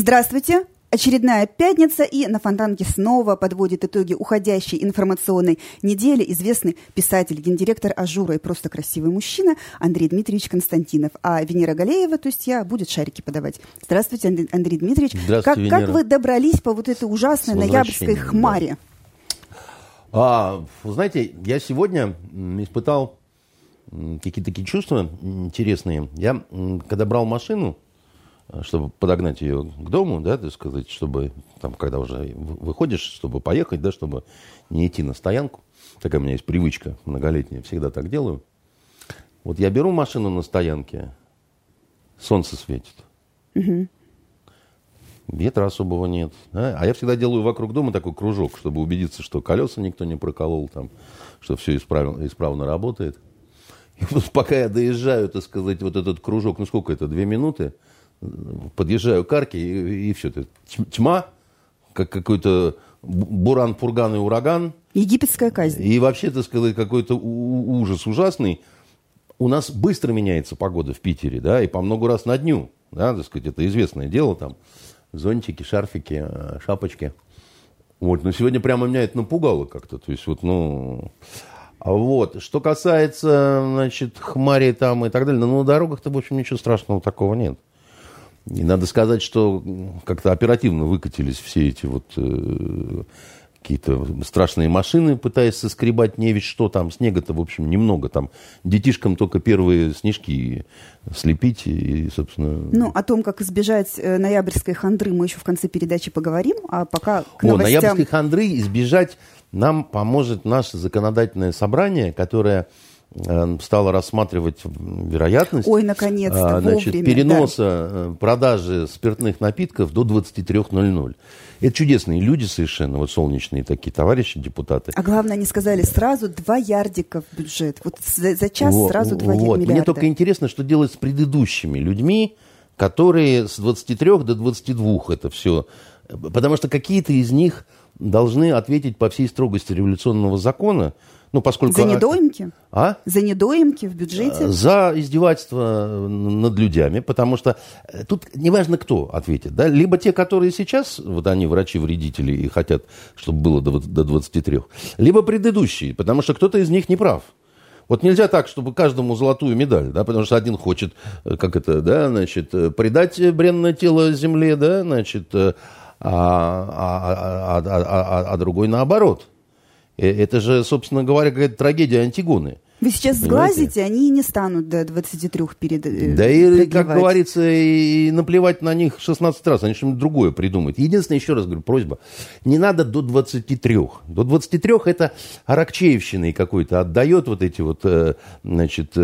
Здравствуйте! Очередная пятница, и на Фонтанке снова подводит итоги уходящей информационной недели известный писатель, гендиректор Ажура и просто красивый мужчина Андрей Дмитриевич Константинов. А Венера Галеева, то есть я, будет шарики подавать. Здравствуйте, Андрей Дмитриевич. Здравствуйте, как, как вы добрались по вот этой ужасной ноябрьской хмаре? Да. А, знаете, я сегодня испытал какие-то такие чувства интересные. Я, когда брал машину, чтобы подогнать ее к дому, да, так сказать, чтобы там, когда уже выходишь, чтобы поехать, да, чтобы не идти на стоянку. Такая у меня есть привычка многолетняя, всегда так делаю. Вот я беру машину на стоянке, солнце светит. Угу. Ветра особого нет. Да? А я всегда делаю вокруг дома такой кружок, чтобы убедиться, что колеса никто не проколол, там, что все исправно, исправно работает. И вот пока я доезжаю, так сказать, вот этот кружок, ну сколько это, две минуты, подъезжаю к арке, и, и все. Это тьма, как какой-то буран, пурган и ураган. Египетская казнь. И вообще, так сказать, какой-то ужас ужасный. У нас быстро меняется погода в Питере, да, и по много раз на дню, да, так сказать, это известное дело, там, зонтики, шарфики, э, шапочки. Вот, но сегодня прямо меня это напугало как-то, то есть вот, ну... А вот, что касается, значит, хмари там и так далее, ну, на дорогах-то, в общем, ничего страшного такого нет. И надо сказать, что как-то оперативно выкатились все эти вот э, какие-то страшные машины, пытаясь соскребать не ведь что там. Снега-то, в общем, немного. Там детишкам только первые снежки слепить и, собственно... Ну, о том, как избежать э, ноябрьской хандры, мы еще в конце передачи поговорим, а пока к новостям... О, ноябрьской хандры избежать нам поможет наше законодательное собрание, которое стала рассматривать вероятность Ой, наконец-то, а, значит, вовремя, переноса да. Э, продажи спиртных напитков до 23.00. Это чудесные люди совершенно, вот солнечные такие товарищи, депутаты. А главное, они сказали сразу два ярдика в бюджет. Вот за, за час вот, сразу два вот. миллиарда. Мне только интересно, что делать с предыдущими людьми, которые с 23 до 22 это все. Потому что какие-то из них должны ответить по всей строгости революционного закона, ну, поскольку... За недоимки? А? За недоимки в бюджете? За издевательство над людьми, потому что э, тут неважно, кто ответит. Да? Либо те, которые сейчас, вот они врачи-вредители и хотят, чтобы было до, до 23, либо предыдущие, потому что кто-то из них не прав. Вот нельзя так, чтобы каждому золотую медаль, да, потому что один хочет, э, как это, да, значит, э, предать бренное тело земле, да, значит, а, а, а, а, а, а другой наоборот – Э, это же, собственно говоря, какая-то трагедия Антигоны. Вы сейчас сглазите, они не станут до 23 перед э, Да и, как говорится, и наплевать на них 16 раз, они что-нибудь другое придумают. Единственное, еще раз говорю, просьба, не надо до 23. До 23 это Аракчеевщиной какой-то отдает вот эти вот, э, значит,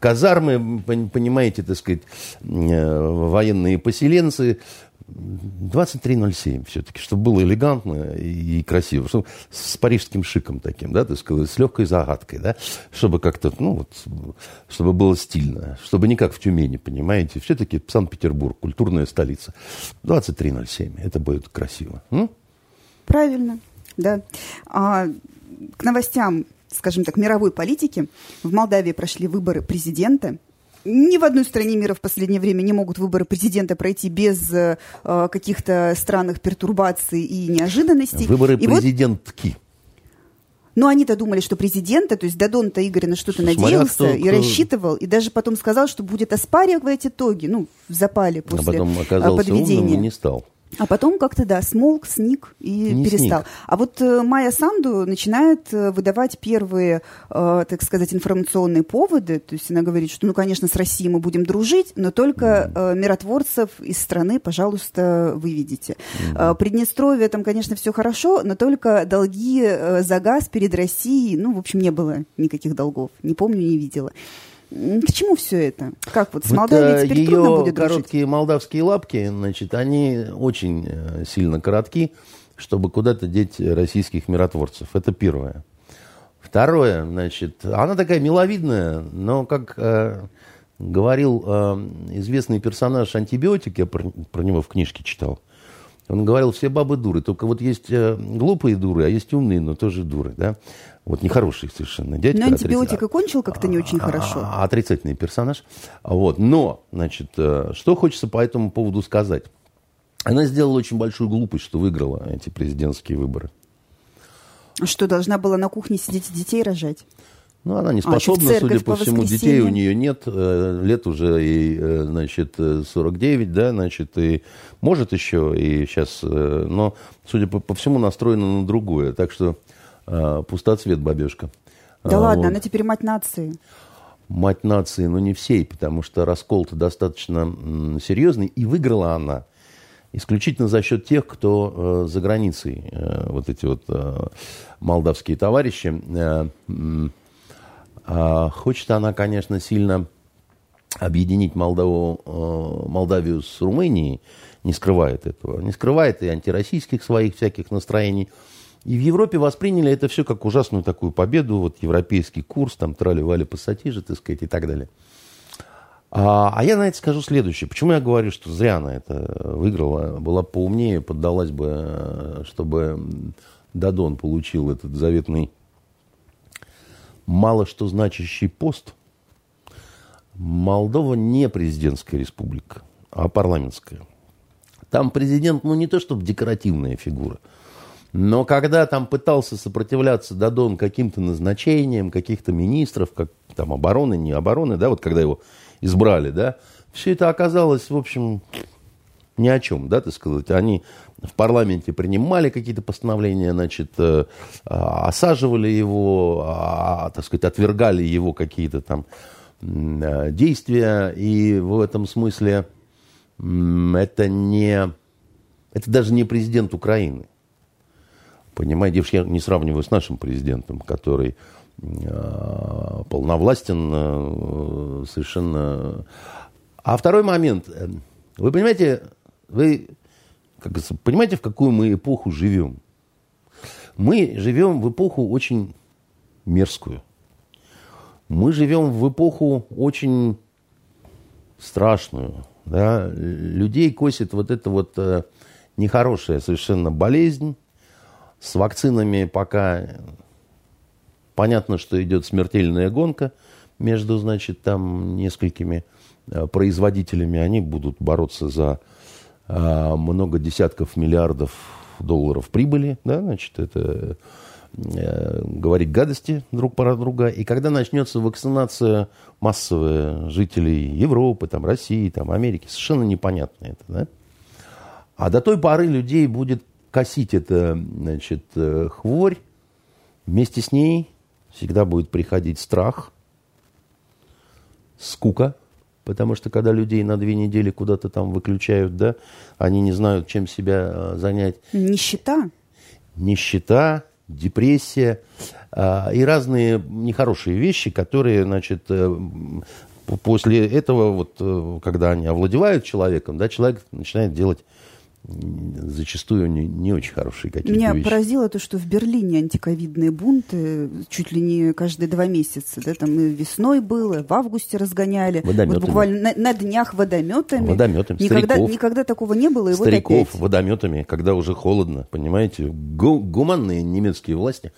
казармы, понимаете, так сказать, военные поселенцы, 23.07 все-таки, чтобы было элегантно и красиво, чтобы с парижским шиком таким, да, так сказать, с легкой загадкой, да, чтобы как-то, ну вот, чтобы было стильно, чтобы не как в Тюмени, понимаете, все-таки Санкт-Петербург, культурная столица. 23.07, это будет красиво. М? Правильно, да. А, к новостям, скажем так, мировой политики. В Молдавии прошли выборы президента, ни в одной стране мира в последнее время не могут выборы президента пройти без э, каких-то странных пертурбаций и неожиданностей. Выборы и президентки. Вот, но они-то думали, что президента, то есть Дадон-то Игорь на что-то надеялся кто, и рассчитывал, и даже потом сказал, что будет оспаривать итоги, ну, в запале после а потом оказался подведения. Умным и не стал. А потом как-то, да, смолк, сник и Не перестал. Сник. А вот э, Майя Санду начинает э, выдавать первые, э, так сказать, информационные поводы. То есть она говорит, что, ну, конечно, с Россией мы будем дружить, но только э, миротворцев из страны, пожалуйста, выведите. Э, Приднестровье, там, конечно, все хорошо, но только долги э, за газ перед Россией, ну, в общем, не было никаких долгов. Не помню, не видела. К чему все это? Как вот с Молдавией теперь ее трудно будет короткие дружить? молдавские лапки, значит, они очень э, сильно коротки, чтобы куда-то деть российских миротворцев. Это первое. Второе, значит, она такая миловидная, но как э, говорил э, известный персонаж антибиотик, я про, про него в книжке читал, он говорил, все бабы дуры, только вот есть э, глупые дуры, а есть умные, но тоже дуры, да. Вот нехороший совершенно дядька. Но антибиотик и кончил как-то не очень хорошо. А, а, отрицательный персонаж. Вот. Но, значит, э, что хочется по этому поводу сказать. Она сделала очень большую глупость, что выиграла эти президентские выборы. Что, должна была на кухне сидеть и детей рожать? Ну, она не а, способна, а, судя по, по всему, детей у нее нет, э, лет уже ей, э, значит, 49, да, значит, и может еще, и сейчас, э, но, судя по, по всему, настроена на другое, так что пустоцвет бабешка. Да а, ладно, вот. она теперь мать нации. Мать нации, но не всей, потому что раскол-то достаточно серьезный, и выиграла она исключительно за счет тех, кто э, за границей, э, вот эти вот э, молдавские товарищи. Э, э, хочет она, конечно, сильно объединить Молдаву, э, Молдавию с Румынией, не скрывает этого. Не скрывает и антироссийских своих всяких настроений. И в Европе восприняли это все как ужасную такую победу, вот европейский курс, там трали-вали пассатижи, так сказать, и так далее. А, а я на это скажу следующее. Почему я говорю, что зря она это выиграла, была поумнее, поддалась бы, чтобы Дадон получил этот заветный мало что значащий пост. Молдова не президентская республика, а парламентская. Там президент, ну не то чтобы декоративная фигура, но когда там пытался сопротивляться Дадон каким-то назначениям, каких-то министров, как там обороны, не обороны, да, вот когда его избрали, да, все это оказалось, в общем, ни о чем, да, так сказать. Они в парламенте принимали какие-то постановления, значит, э, а, осаживали его, а, так сказать, отвергали его какие-то там э, действия, и в этом смысле это не, это даже не президент Украины. Понимаете, я не сравниваю с нашим президентом, который Э, полновластен совершенно. А второй момент. Вы понимаете, вы как, понимаете, в какую мы эпоху живем? Мы живем в эпоху очень мерзкую. Мы живем в эпоху очень страшную. Да? Людей косит вот эта вот э, нехорошая совершенно болезнь. С вакцинами пока Понятно, что идет смертельная гонка между, значит, там несколькими э, производителями. Они будут бороться за много десятков миллиардов долларов прибыли, да, значит, это э, говорить гадости друг про друга. И когда начнется вакцинация массовая жителей Европы, там, России, там, Америки, совершенно непонятно это, да? А до той поры людей будет косить эта, значит, хворь, вместе с ней всегда будет приходить страх, скука, потому что когда людей на две недели куда-то там выключают, да, они не знают, чем себя э, занять. Нищета. Нищета, депрессия э, и разные нехорошие вещи, которые, значит, э, после этого, вот, э, когда они овладевают человеком, да, человек начинает делать зачастую не, не очень хорошие какие-то Меня вещи. поразило то, что в Берлине антиковидные бунты чуть ли не каждые два месяца. Да, там и весной было, в августе разгоняли. Водометами. Вот буквально на, на днях водометами. Водометами. Никогда, стариков, никогда такого не было. И стариков вот опять. водометами, когда уже холодно, понимаете. Гу гуманные немецкие власти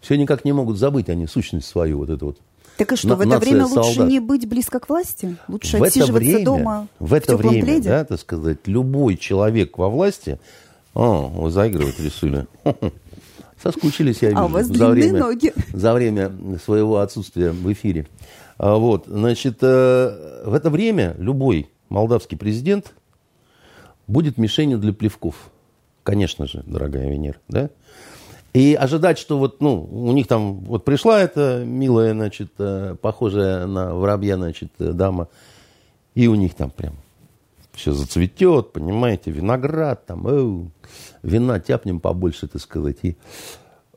все никак не могут забыть они сущность свою, вот эту вот так и что, в это время солдат. лучше не быть близко к власти? Лучше в отсиживаться время, дома в это в время, пледе? да, так сказать, любой человек во власти... О, вы заигрывать решили. Соскучились, я вижу. А у вас за время, ноги. За время своего отсутствия в эфире. А вот, значит, э, в это время любой молдавский президент будет мишенью для плевков. Конечно же, дорогая Венера, да? И ожидать, что вот, ну, у них там вот пришла эта милая, значит, э, похожая на воробья, значит, э, дама, и у них там прям все зацветет, понимаете, виноград там, э, вина тяпнем побольше, так сказать. И,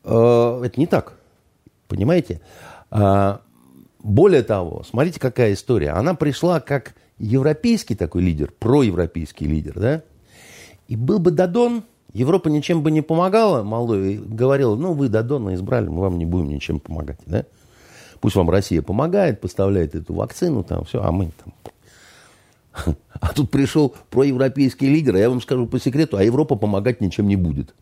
э, это не так, понимаете? А, более того, смотрите, какая история. Она пришла как европейский такой лидер, проевропейский лидер, да? И был бы Дадон, Европа ничем бы не помогала Молдове, говорила, ну, вы Дадона избрали, мы вам не будем ничем помогать, да? Пусть вам Россия помогает, поставляет эту вакцину, там, все, а мы там... А тут пришел проевропейский лидер, а я вам скажу по секрету, а Европа помогать ничем не будет.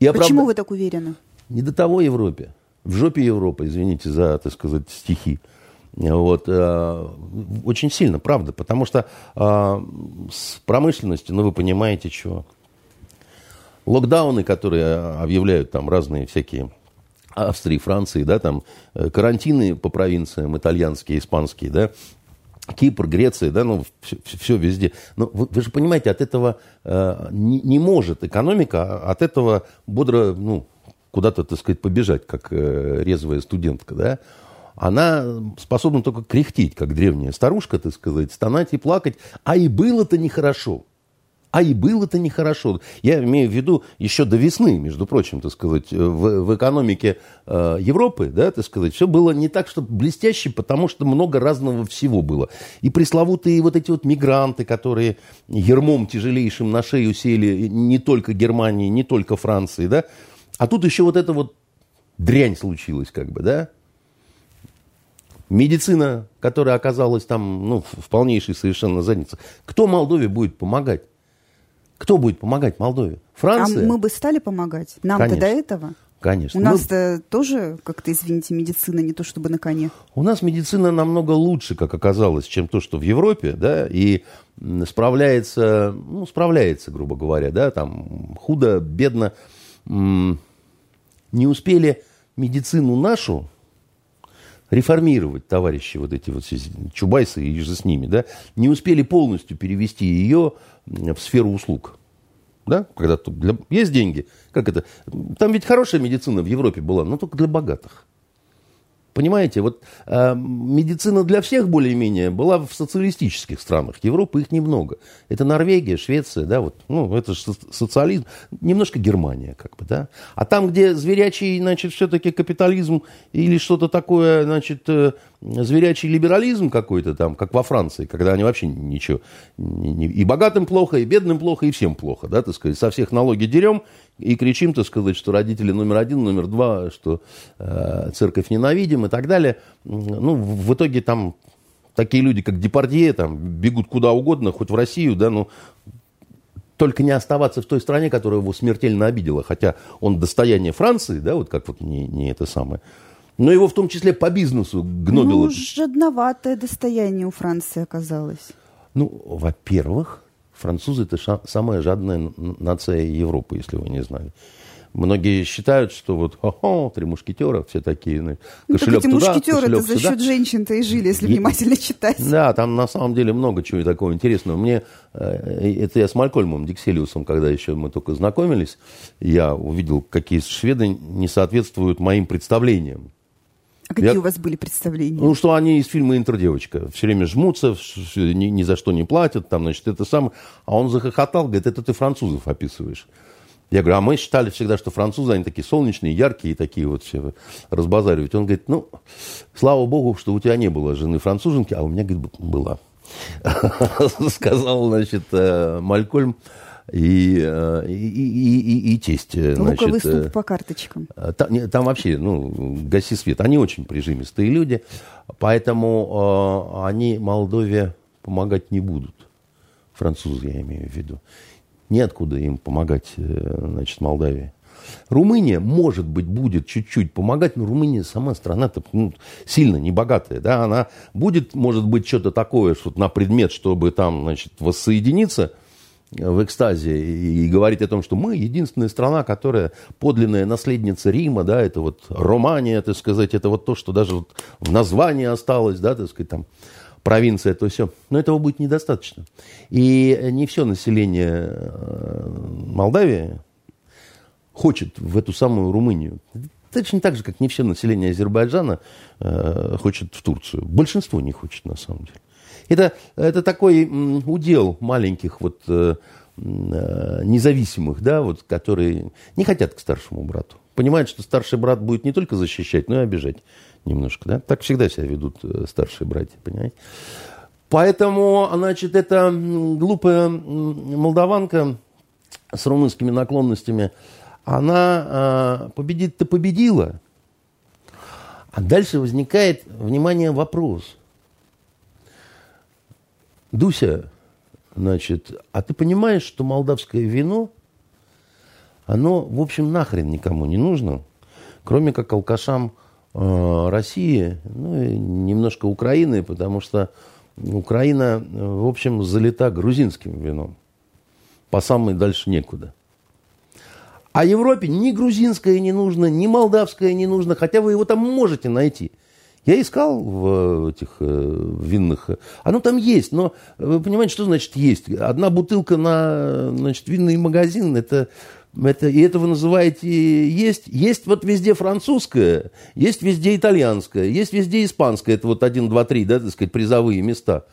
И оправда... Почему вы так уверены? Не до того Европе. В жопе Европы, извините за, так сказать, стихи. Вот, э, очень сильно, правда, потому что э, с промышленностью, ну, вы понимаете, чего. Локдауны, которые объявляют там разные всякие Австрии, Франции, да, там э, карантины по провинциям, итальянские, испанские, да, Кипр, Греция, да, ну, все, все везде. Но вы, вы же понимаете, от этого э, не, не может экономика от этого бодро, ну, куда-то, так сказать, побежать, как э, резвая студентка, да она способна только кряхтеть, как древняя старушка, так сказать, стонать и плакать. А и было-то нехорошо. А и было-то нехорошо. Я имею в виду еще до весны, между прочим, так сказать, в, в экономике э, Европы, да, так сказать, все было не так, что блестяще, потому что много разного всего было. И пресловутые вот эти вот мигранты, которые ермом тяжелейшим на шею сели не только Германии, не только Франции, да, а тут еще вот эта вот дрянь случилась, как бы, да, медицина, которая оказалась там ну, в полнейшей совершенно заднице. Кто Молдове будет помогать? Кто будет помогать Молдове? Франция? А мы бы стали помогать? Нам-то до этого? Конечно. У нас-то тоже, как-то, извините, медицина не то чтобы на коне. У нас медицина намного лучше, как оказалось, чем то, что в Европе, да, и справляется, ну, справляется, грубо говоря, да, там худо, бедно. Не успели медицину нашу реформировать товарищи вот эти вот Чубайсы и же с ними, да, не успели полностью перевести ее в сферу услуг. Да? Когда для... есть деньги. Как это? Там ведь хорошая медицина в Европе была, но только для богатых. Понимаете, вот э, медицина для всех более-менее была в социалистических странах. Европы их немного. Это Норвегия, Швеция, да, вот, ну, это же социализм. Немножко Германия, как бы, да. А там, где зверячий, значит, все-таки капитализм или что-то такое, значит, э, зверячий либерализм какой-то там, как во Франции, когда они вообще ничего, и богатым плохо, и бедным плохо, и всем плохо, да, так сказать, со всех налоги дерем и кричим, так сказать, что родители номер один, номер два, что э, церковь ненавидим и так далее. Ну, в итоге там такие люди, как Депардье, там, бегут куда угодно, хоть в Россию, да, ну, только не оставаться в той стране, которая его смертельно обидела, хотя он достояние Франции, да, вот как вот не, не это самое, но его в том числе по бизнесу гнобило. Ну, жадноватое достояние у Франции оказалось. Ну, во-первых, французы это ша- самая жадная нация Европы, если вы не знали. Многие считают, что вот хо-хо, три мушкетера, все такие, ну, кошелек ну, эти туда, мушкетеры за счет женщин-то и жили, если внимательно читать. Да, там на самом деле много чего такого интересного. Мне, э, это я с Малькольмом Дикселиусом, когда еще мы только знакомились, я увидел, какие шведы не соответствуют моим представлениям. А какие я... у вас были представления? Ну, что они из фильма «Интердевочка». Все время жмутся, ни, ни за что не платят, там, значит, это самое. А он захохотал, говорит, это ты французов описываешь. Я говорю, а мы считали всегда, что французы, они такие солнечные, яркие, такие вот все разбазаривать. Он говорит, ну, слава богу, что у тебя не было жены француженки, а у меня, говорит, была. Сказал, значит, э, Малькольм. Э, и, и, и, и тесть. Э, Луковый значит, ступ по карточкам. Э, там, там вообще, ну, гаси свет. Они очень прижимистые люди, поэтому э, они Молдове помогать не будут. Французы, я имею в виду. Неоткуда им помогать, значит, Молдавии. Румыния, может быть, будет чуть-чуть помогать, но Румыния сама страна-то ну, сильно небогатая. Да? Она будет, может быть, что-то такое, что на предмет, чтобы там, значит, воссоединиться – в экстазе и говорить о том, что мы единственная страна, которая подлинная наследница Рима, да, это вот Романия, так сказать, это вот то, что даже вот в названии осталось, да, так сказать, там, провинция, то все. Но этого будет недостаточно. И не все население э, Молдавии хочет в эту самую Румынию. Точно так же, как не все население Азербайджана э, хочет в Турцию. Большинство не хочет, на самом деле. Это, это такой удел маленьких вот э, э, независимых, да, вот, которые не хотят к старшему брату. Понимают, что старший брат будет не только защищать, но и обижать немножко. Да? Так всегда себя ведут э, старшие братья, понимаете? Поэтому, значит, эта глупая молдаванка с румынскими наклонностями, она победит-то победила. А дальше возникает, внимание, вопрос – Дуся, значит, а ты понимаешь, что молдавское вино, оно, в общем, нахрен никому не нужно, кроме как алкашам э, России, ну и немножко Украины, потому что Украина, в общем, залита грузинским вином. По самой дальше некуда. А Европе ни грузинское не нужно, ни молдавское не нужно, хотя вы его там можете найти. Я искал в этих э, винных. Оно там есть, но вы понимаете, что значит есть? Одна бутылка на значит, винный магазин, это, это, и это вы называете есть. Есть вот везде французское, есть везде итальянское, есть везде испанское. Это вот один, два, три, да, так сказать, призовые места.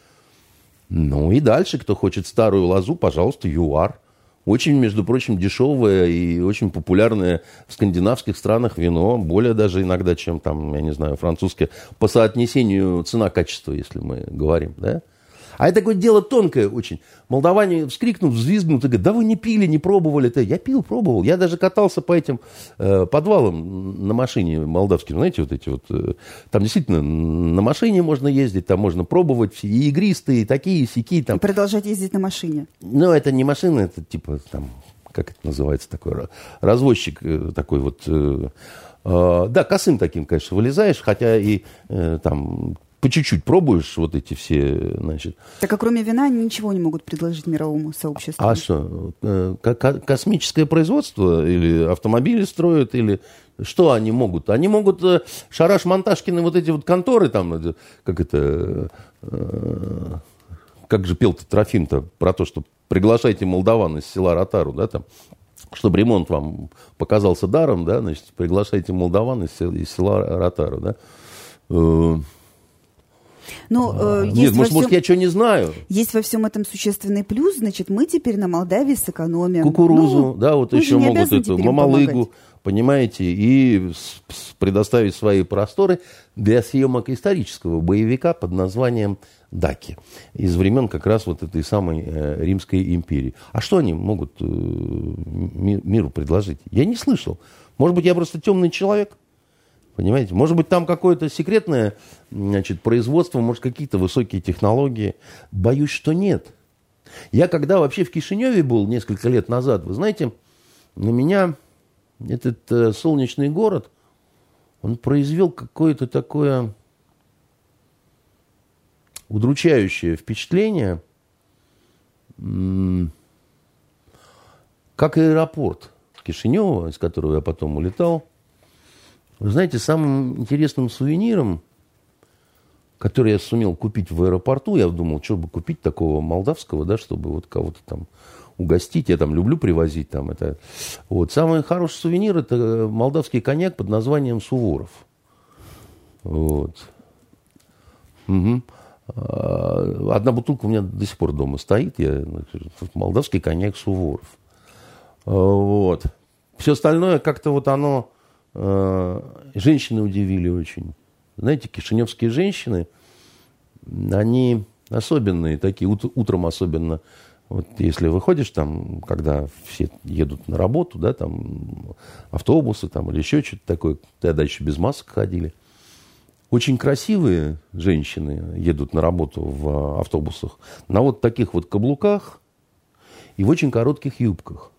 Ну и дальше, кто хочет старую лозу, пожалуйста, ЮАР. Очень, между прочим, дешевое и очень популярное в скандинавских странах вино, более даже иногда, чем там, я не знаю, французское, по соотнесению цена-качество, если мы говорим, да? А это такое дело тонкое очень. Молдаване вскрикнут, взвизгнут и говорят, да вы не пили, не пробовали. это. Я пил, пробовал. Я даже катался по этим э, подвалам на машине молдавским. Знаете, вот эти вот... Э, там действительно на машине можно ездить, там можно пробовать. И игристые, и такие, и сякие. Там. И продолжать ездить на машине. Ну, это не машина, это типа там... Как это называется такой? Развозчик э, такой вот... Э, э, да, косым таким, конечно, вылезаешь, хотя и э, там по чуть-чуть пробуешь вот эти все, значит. Так а кроме вина они ничего не могут предложить мировому сообществу? А что, э, космическое производство или автомобили строят, или что они могут? Они могут э, Шараш Монташкины вот эти вот конторы там, э, как это, как же пел-то Трофим-то про то, что приглашайте молдаван из села Ротару, да, там, чтобы ремонт вам показался даром, да, значит, приглашайте молдаван из села, из села Ротару, да. Но, э, Нет, может, всем... может, я что не знаю. Есть во всем этом существенный плюс, значит, мы теперь на Молдавии сэкономим. Кукурузу, ну, да, вот еще могут эту мамалыгу, понимаете, и предоставить свои просторы для съемок исторического боевика под названием Даки из времен как раз вот этой самой э, Римской империи. А что они могут э, миру предложить? Я не слышал. Может быть, я просто темный человек? Понимаете? Может быть, там какое-то секретное значит, производство, может, какие-то высокие технологии. Боюсь, что нет. Я когда вообще в Кишиневе был несколько лет назад, вы знаете, на меня этот э, солнечный город, он произвел какое-то такое удручающее впечатление, как аэропорт Кишинева, из которого я потом улетал. Вы знаете, самым интересным сувениром, который я сумел купить в аэропорту, я думал, что бы купить такого молдавского, да, чтобы вот кого-то там угостить. Я там люблю привозить там это. Вот. Самый хороший сувенир это молдавский коньяк под названием Суворов. Вот. Угу. Одна бутылка у меня до сих пор дома стоит. Я, молдавский коньяк Суворов. Вот. Все остальное как-то вот оно Э, женщины удивили очень. Знаете, кишиневские женщины, они особенные такие, утром особенно. Вот если выходишь там, когда все едут на работу, да, там автобусы там или еще что-то такое, тогда еще без масок ходили. Очень красивые женщины едут на работу в автобусах на вот таких вот каблуках и в очень коротких юбках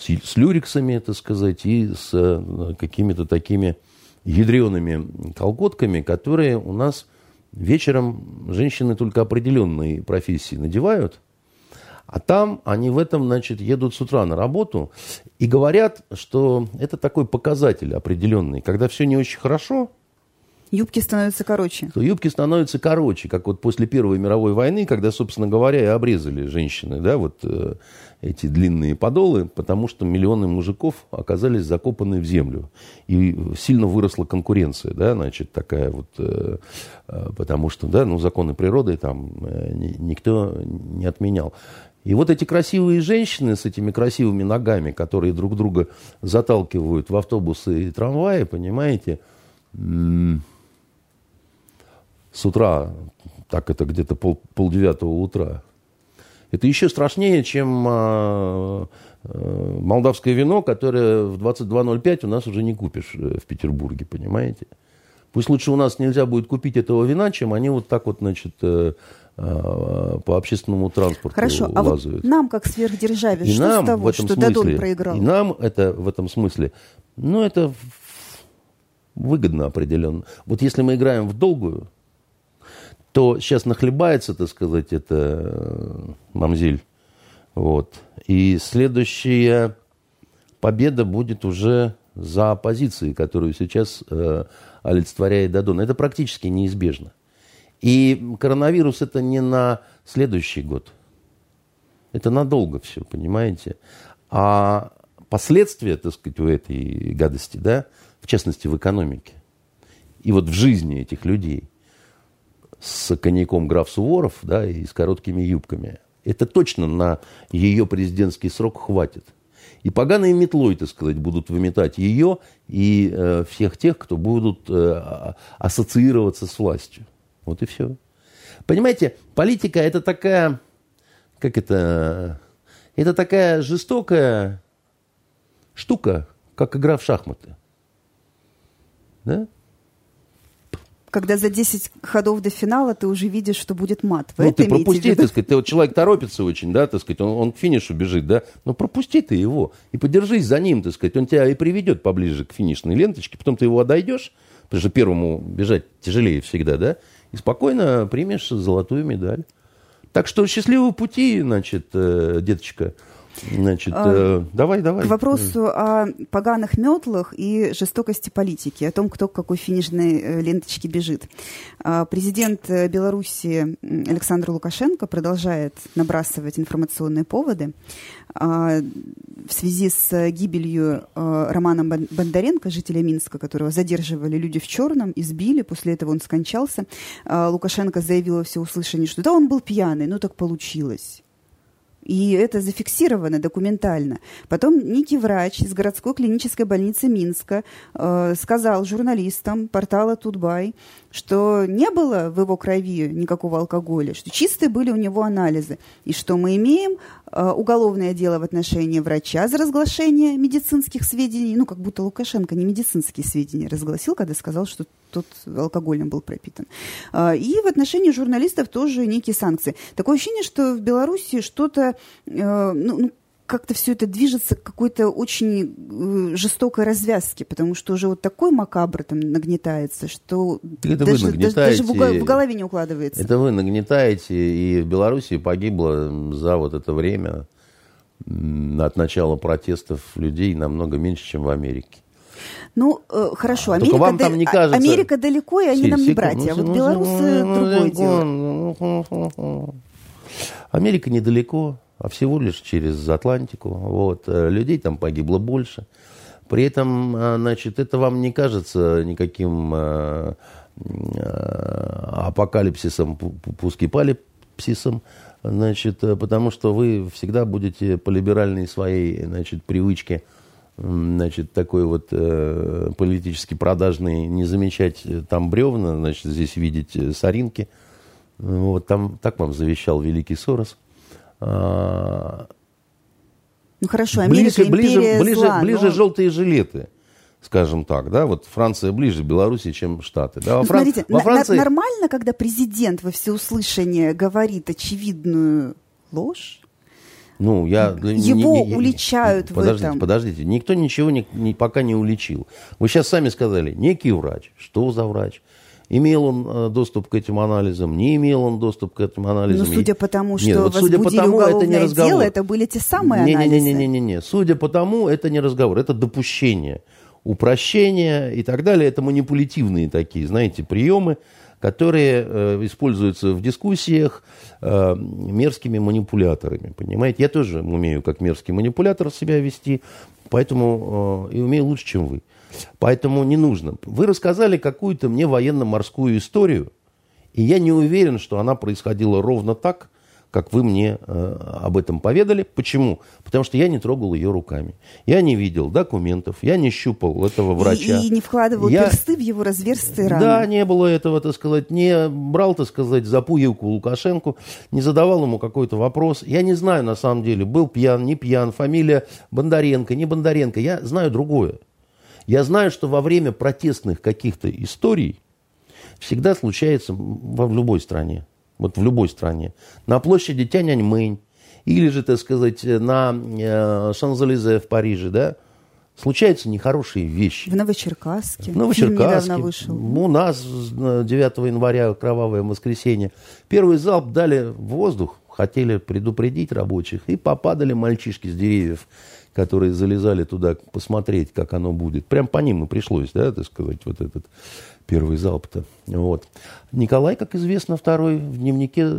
с, люриксами, так сказать, и с э, какими-то такими ядреными колготками, которые у нас вечером женщины только определенной профессии надевают, а там они в этом, значит, едут с утра на работу и говорят, что это такой показатель определенный. Когда все не очень хорошо, Юбки становятся короче. То юбки становятся короче, как вот после Первой мировой войны, когда, собственно говоря, и обрезали женщины, да, вот э, эти длинные подолы, потому что миллионы мужиков оказались закопаны в землю. И сильно выросла конкуренция, да, значит, такая вот, э, э, потому что, да, ну, законы природы там э, никто не отменял. И вот эти красивые женщины с этими красивыми ногами, которые друг друга заталкивают в автобусы и трамваи, понимаете, с утра, так это где-то пол, полдевятого утра. Это еще страшнее, чем э, э, молдавское вино, которое в 22.05 у нас уже не купишь э, в Петербурге, понимаете? Пусть лучше у нас нельзя будет купить этого вина, чем они вот так вот, значит, э, э, по общественному транспорту Хорошо, а вот нам, как сверхдержаве, и что нам с того, в этом что смысле, Дадон проиграл? И нам это в этом смысле, ну, это выгодно определенно. Вот если мы играем в долгую, то сейчас нахлебается, так сказать, это э, мамзель. Вот. И следующая победа будет уже за оппозицией, которую сейчас э, олицетворяет Дадон. Это практически неизбежно. И коронавирус это не на следующий год. Это надолго все, понимаете? А последствия, так сказать, у этой гадости, да, в частности, в экономике, и вот в жизни этих людей с коньяком граф Суворов, да, и с короткими юбками, это точно на ее президентский срок хватит. И поганой метлой, так сказать, будут выметать ее и э, всех тех, кто будут э, ассоциироваться с властью. Вот и все. Понимаете, политика это такая, как это, это такая жестокая штука, как игра в шахматы. Да? Когда за 10 ходов до финала ты уже видишь, что будет мат. Вы ну, ты пропусти, так сказать. Ты вот человек торопится очень, да, так сказать, он, он к финишу бежит, да. Но пропусти ты его и подержись за ним, так сказать. Он тебя и приведет поближе к финишной ленточке. Потом ты его отойдешь, потому что первому бежать тяжелее всегда, да. И спокойно примешь золотую медаль. Так что счастливого пути, значит, э, деточка. Значит, а, э, давай, давай. К вопросу о поганых метлах и жестокости политики, о том, кто к какой финишной э, ленточке бежит. А, президент э, Беларуси Александр Лукашенко продолжает набрасывать информационные поводы. А, в связи с гибелью а, Романа Бондаренко, жителя Минска, которого задерживали люди в черном, избили, после этого он скончался, Лукашенко заявил во всеуслышание, что да, он был пьяный, ну так получилось. И это зафиксировано документально. Потом некий врач из городской клинической больницы Минска э, сказал журналистам портала Тутбай, что не было в его крови никакого алкоголя, что чистые были у него анализы, и что мы имеем э, уголовное дело в отношении врача за разглашение медицинских сведений, ну, как будто Лукашенко не медицинские сведения разгласил, когда сказал, что тот алкоголем был пропитан. Э, и в отношении журналистов тоже некие санкции. Такое ощущение, что в Беларуси что-то, э, ну, ну как-то все это движется к какой-то очень э, жестокой развязке, потому что уже вот такой макабр там нагнетается, что это даже, даже в голове не укладывается. Это вы нагнетаете, и в Беларуси погибло за вот это время от начала протестов людей намного меньше, чем в Америке. Ну, э, хорошо, Америка, вам там не кажется... Америка далеко, и они Си, нам не братья, а вот ну, белорусы ну, другое дело. Америка недалеко, а всего лишь через Атлантику. Вот. Э, людей там погибло больше. При этом, э, значит, это вам не кажется никаким э, апокалипсисом, пускипалипсисом, значит, потому что вы всегда будете по либеральной своей, значит, привычке, значит, такой вот э, политически продажный, не замечать там бревна, значит, здесь видеть соринки. Вот там так вам завещал великий Сорос. Ну хорошо, Америка ближе, ближе, ближе, зла, ближе но... желтые жилеты скажем так, да, вот Франция ближе Беларуси, чем Штаты. Да? Во, ну, Фран... смотрите, во Франции... нормально, когда президент во всеуслышание говорит очевидную ложь? Ну, я... Его не, не, уличают не, в подождите, этом. Подождите, никто ничего не, не, пока не уличил. Вы сейчас сами сказали, некий врач. Что за врач? Имел он э, доступ к этим анализам, не имел он доступ к этим анализам. Ну, судя по тому, что Нет, вот судя по тому, это не разговор. дело, это были те самые не, анализы. Не-не-не, судя по тому, это не разговор, это допущение, упрощение и так далее. Это манипулятивные такие, знаете, приемы, которые э, используются в дискуссиях э, мерзкими манипуляторами. Понимаете, я тоже умею как мерзкий манипулятор себя вести, поэтому э, и умею лучше, чем вы. Поэтому не нужно. Вы рассказали какую-то мне военно-морскую историю, и я не уверен, что она происходила ровно так, как вы мне э, об этом поведали. Почему? Потому что я не трогал ее руками. Я не видел документов, я не щупал этого врача. И, и не вкладывал я... персты в его разверстые раны. Да, не было этого, так сказать. Не брал, так сказать, запугивку Лукашенко, не задавал ему какой-то вопрос. Я не знаю, на самом деле, был пьян, не пьян, фамилия Бондаренко, не Бондаренко. Я знаю другое. Я знаю, что во время протестных каких-то историй всегда случается в любой стране, вот в любой стране, на площади Тяньаньмэнь, или же, так сказать, на э, Шанзелизе в Париже, да, случаются нехорошие вещи. В Новочеркасске. В Новочеркасске. вышел. У нас 9 января кровавое воскресенье. Первый залп дали в воздух, хотели предупредить рабочих, и попадали мальчишки с деревьев, которые залезали туда посмотреть, как оно будет. Прям по ним и пришлось, да, так сказать, вот этот первый залп-то. Вот. Николай, как известно, второй в дневнике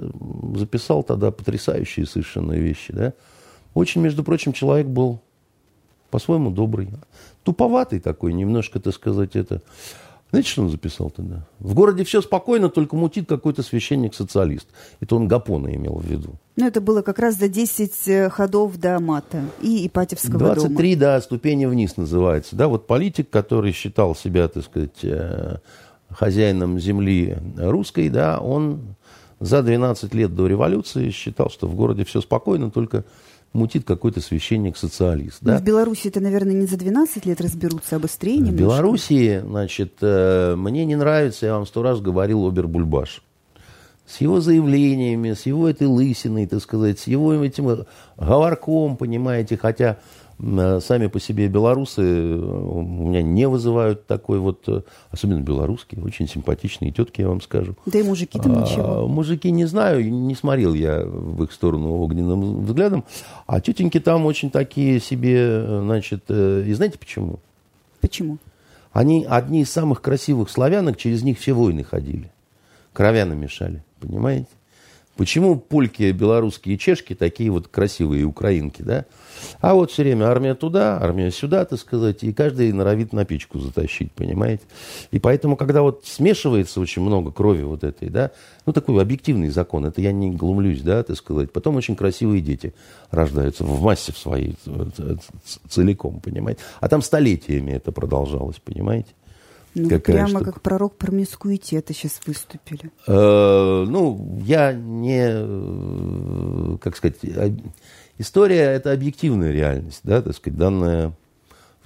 записал тогда потрясающие совершенно вещи, да. Очень, между прочим, человек был по-своему добрый. Туповатый такой, немножко, так сказать, это... Знаете, что он записал тогда? В городе все спокойно, только мутит какой-то священник-социалист. Это он Гапона имел в виду. Ну, это было как раз за 10 э, ходов до Мата и Ипатьевского 23, дома. да, ступени вниз называется. Да, вот политик, который считал себя, так сказать, э, хозяином земли русской, да, он за 12 лет до революции считал, что в городе все спокойно, только мутит какой-то священник-социалист. Да? в Беларуси это, наверное, не за 12 лет разберутся, а быстрее немножко. В Беларуси, значит, э, мне не нравится, я вам сто раз говорил, Обер-Бульбаш. С его заявлениями, с его этой лысиной, так сказать, с его этим говорком, понимаете, хотя сами по себе белорусы э, у меня не вызывают такой вот, э, особенно белорусские, очень симпатичные тетки, я вам скажу. Да и мужики там а, ничего. Мужики не знаю, не смотрел я в их сторону огненным взглядом, а тетеньки там очень такие себе, значит, и знаете почему? Почему? Они одни из самых красивых славянок, через них все войны ходили. Кровяна мешали, понимаете? Почему польки, белорусские чешки такие вот красивые украинки, да? А вот все время армия туда, армия сюда, так сказать, и каждый норовит на печку затащить, понимаете? И поэтому, когда вот смешивается очень много крови вот этой, да, ну, такой объективный закон, это я не глумлюсь, да, так сказать, потом очень красивые дети рождаются в массе в своей целиком, понимаете? А там столетиями это продолжалось, понимаете? Ну, прямо штука. как пророк промискуитета сейчас выступили. Э, ну, я не, э, как сказать, история – это объективная реальность, да, так сказать, данная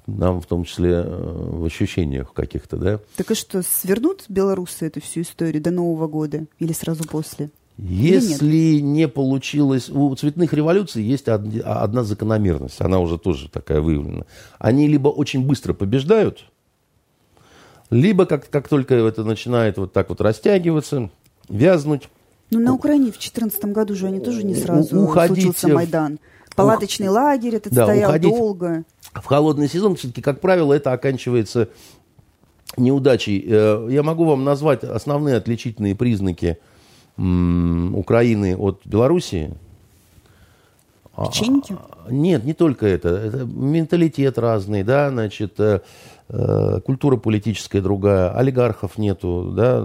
нам в том числе э, в ощущениях каких-то, да. Так и что, свернут белорусы эту всю историю до Нового года или сразу после? Если не получилось... У цветных революций есть одна закономерность, она уже тоже такая выявлена. Они либо очень быстро побеждают, либо как, как только это начинает вот так вот растягиваться, вязнуть, ну, на Украине в 2014 году же они тоже не сразу уходить случился Майдан. Палаточный ух... лагерь этот да, стоял уходить долго. В холодный сезон, все-таки, как правило, это оканчивается неудачей. Э, я могу вам назвать основные отличительные признаки Украины от Белоруссии. Печеньки? А, нет, не только это. Это менталитет разный, да, значит, Э, культура политическая другая, олигархов нету, да,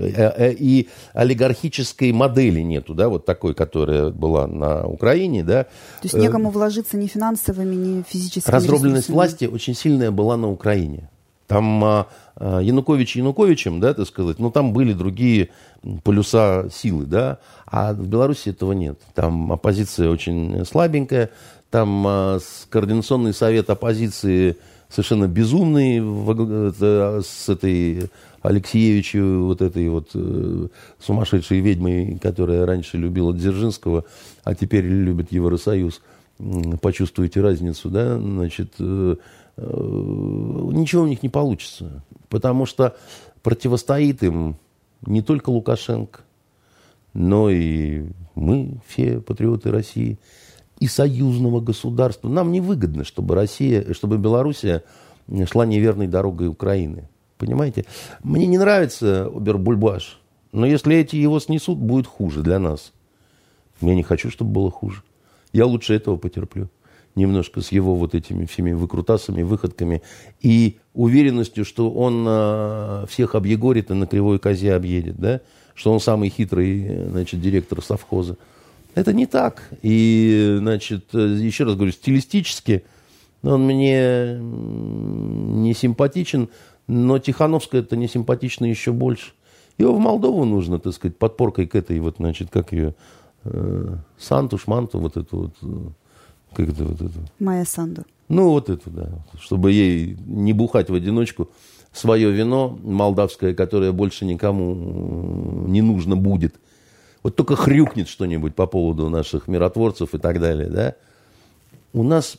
э, э, и олигархической модели нету, да, вот такой, которая была на Украине, да. То есть некому вложиться ни финансовыми, ни физическими Раздробленность ресурсами. власти очень сильная была на Украине. Там а, а, Янукович Януковичем, да, так сказать, но там были другие полюса силы, да, а в Беларуси этого нет. Там оппозиция очень слабенькая, там а, координационный совет оппозиции совершенно безумный с этой Алексеевичу, вот этой вот э, сумасшедшей ведьмой, которая раньше любила Дзержинского, а теперь любит Евросоюз. Почувствуете разницу, да? Значит, э, э, ничего у них не получится, потому что противостоит им не только Лукашенко, но и мы, все патриоты России – и союзного государства. Нам невыгодно, чтобы Россия, чтобы Белоруссия шла неверной дорогой Украины. Понимаете? Мне не нравится Обербульбаш, но если эти его снесут, будет хуже для нас. Я не хочу, чтобы было хуже. Я лучше этого потерплю. Немножко с его вот этими всеми выкрутасами, выходками и уверенностью, что он а, всех объегорит и на кривой козе объедет, да? Что он самый хитрый, значит, директор совхоза. Это не так. И, значит, еще раз говорю, стилистически он мне не симпатичен, но Тихановская это не симпатично еще больше. Его в Молдову нужно, так сказать, подпоркой к этой вот, значит, как ее, э, Санту, Шманту, вот эту вот, э, как это вот это? Майя Санду. Ну, вот это, да. Чтобы ей не бухать в одиночку свое вино молдавское, которое больше никому не нужно будет – вот только хрюкнет что-нибудь по поводу наших миротворцев и так далее, да, у нас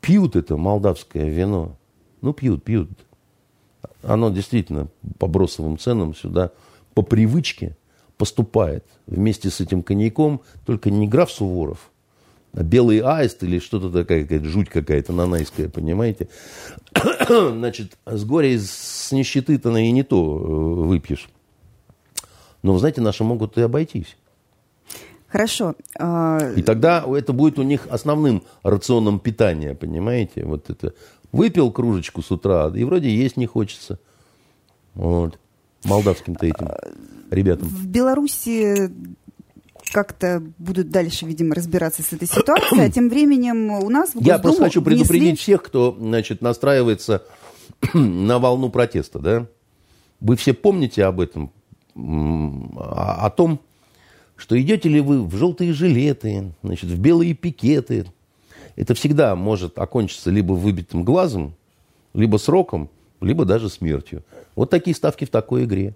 пьют это молдавское вино. Ну, пьют, пьют. Оно действительно по бросовым ценам сюда по привычке поступает вместе с этим коньяком, только не граф Суворов, а белый аист или что-то такая, какая-то жуть какая-то нанайская, понимаете? Значит, с горя и с нищеты-то и не то э, выпьешь. Но, вы знаете, наши могут и обойтись. Хорошо. А, и тогда это будет у них основным рационом питания, понимаете? Вот это выпил кружечку с утра, и вроде есть не хочется. Вот. Молдавским-то этим ребятам. В Беларуси как-то будут дальше, видимо, разбираться с этой ситуацией, а тем временем у нас в Я просто хочу предупредить внесли... всех, кто, значит, настраивается на волну протеста, да? Вы все помните об этом, о, том, что идете ли вы в желтые жилеты, значит, в белые пикеты. Это всегда может окончиться либо выбитым глазом, либо сроком, либо даже смертью. Вот такие ставки в такой игре.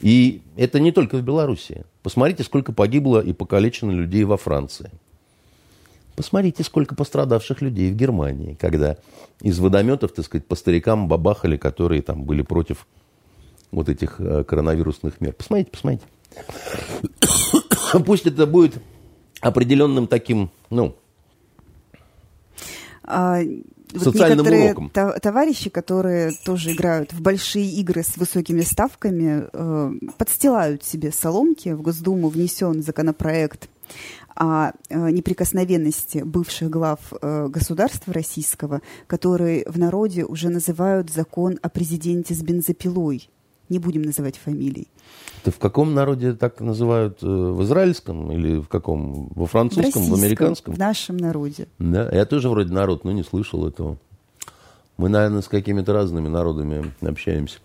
И это не только в Беларуси. Посмотрите, сколько погибло и покалечено людей во Франции. Посмотрите, сколько пострадавших людей в Германии, когда из водометов, так сказать, по старикам бабахали, которые там были против вот этих э, коронавирусных мер. Посмотрите, посмотрите. Пусть это будет определенным таким, ну, а, вот Социальным некоторые уроком. товарищи, которые тоже играют в большие игры с высокими ставками, э, подстилают себе соломки. В Госдуму внесен законопроект о э, неприкосновенности бывших глав э, государства российского, который в народе уже называют закон о президенте с бензопилой. Не будем называть фамилий. Это в каком народе так называют? Э, в израильском или в каком? Во французском, в, в американском? В нашем народе. Да, я тоже вроде народ, но не слышал этого. Мы, наверное, с какими-то разными народами общаемся.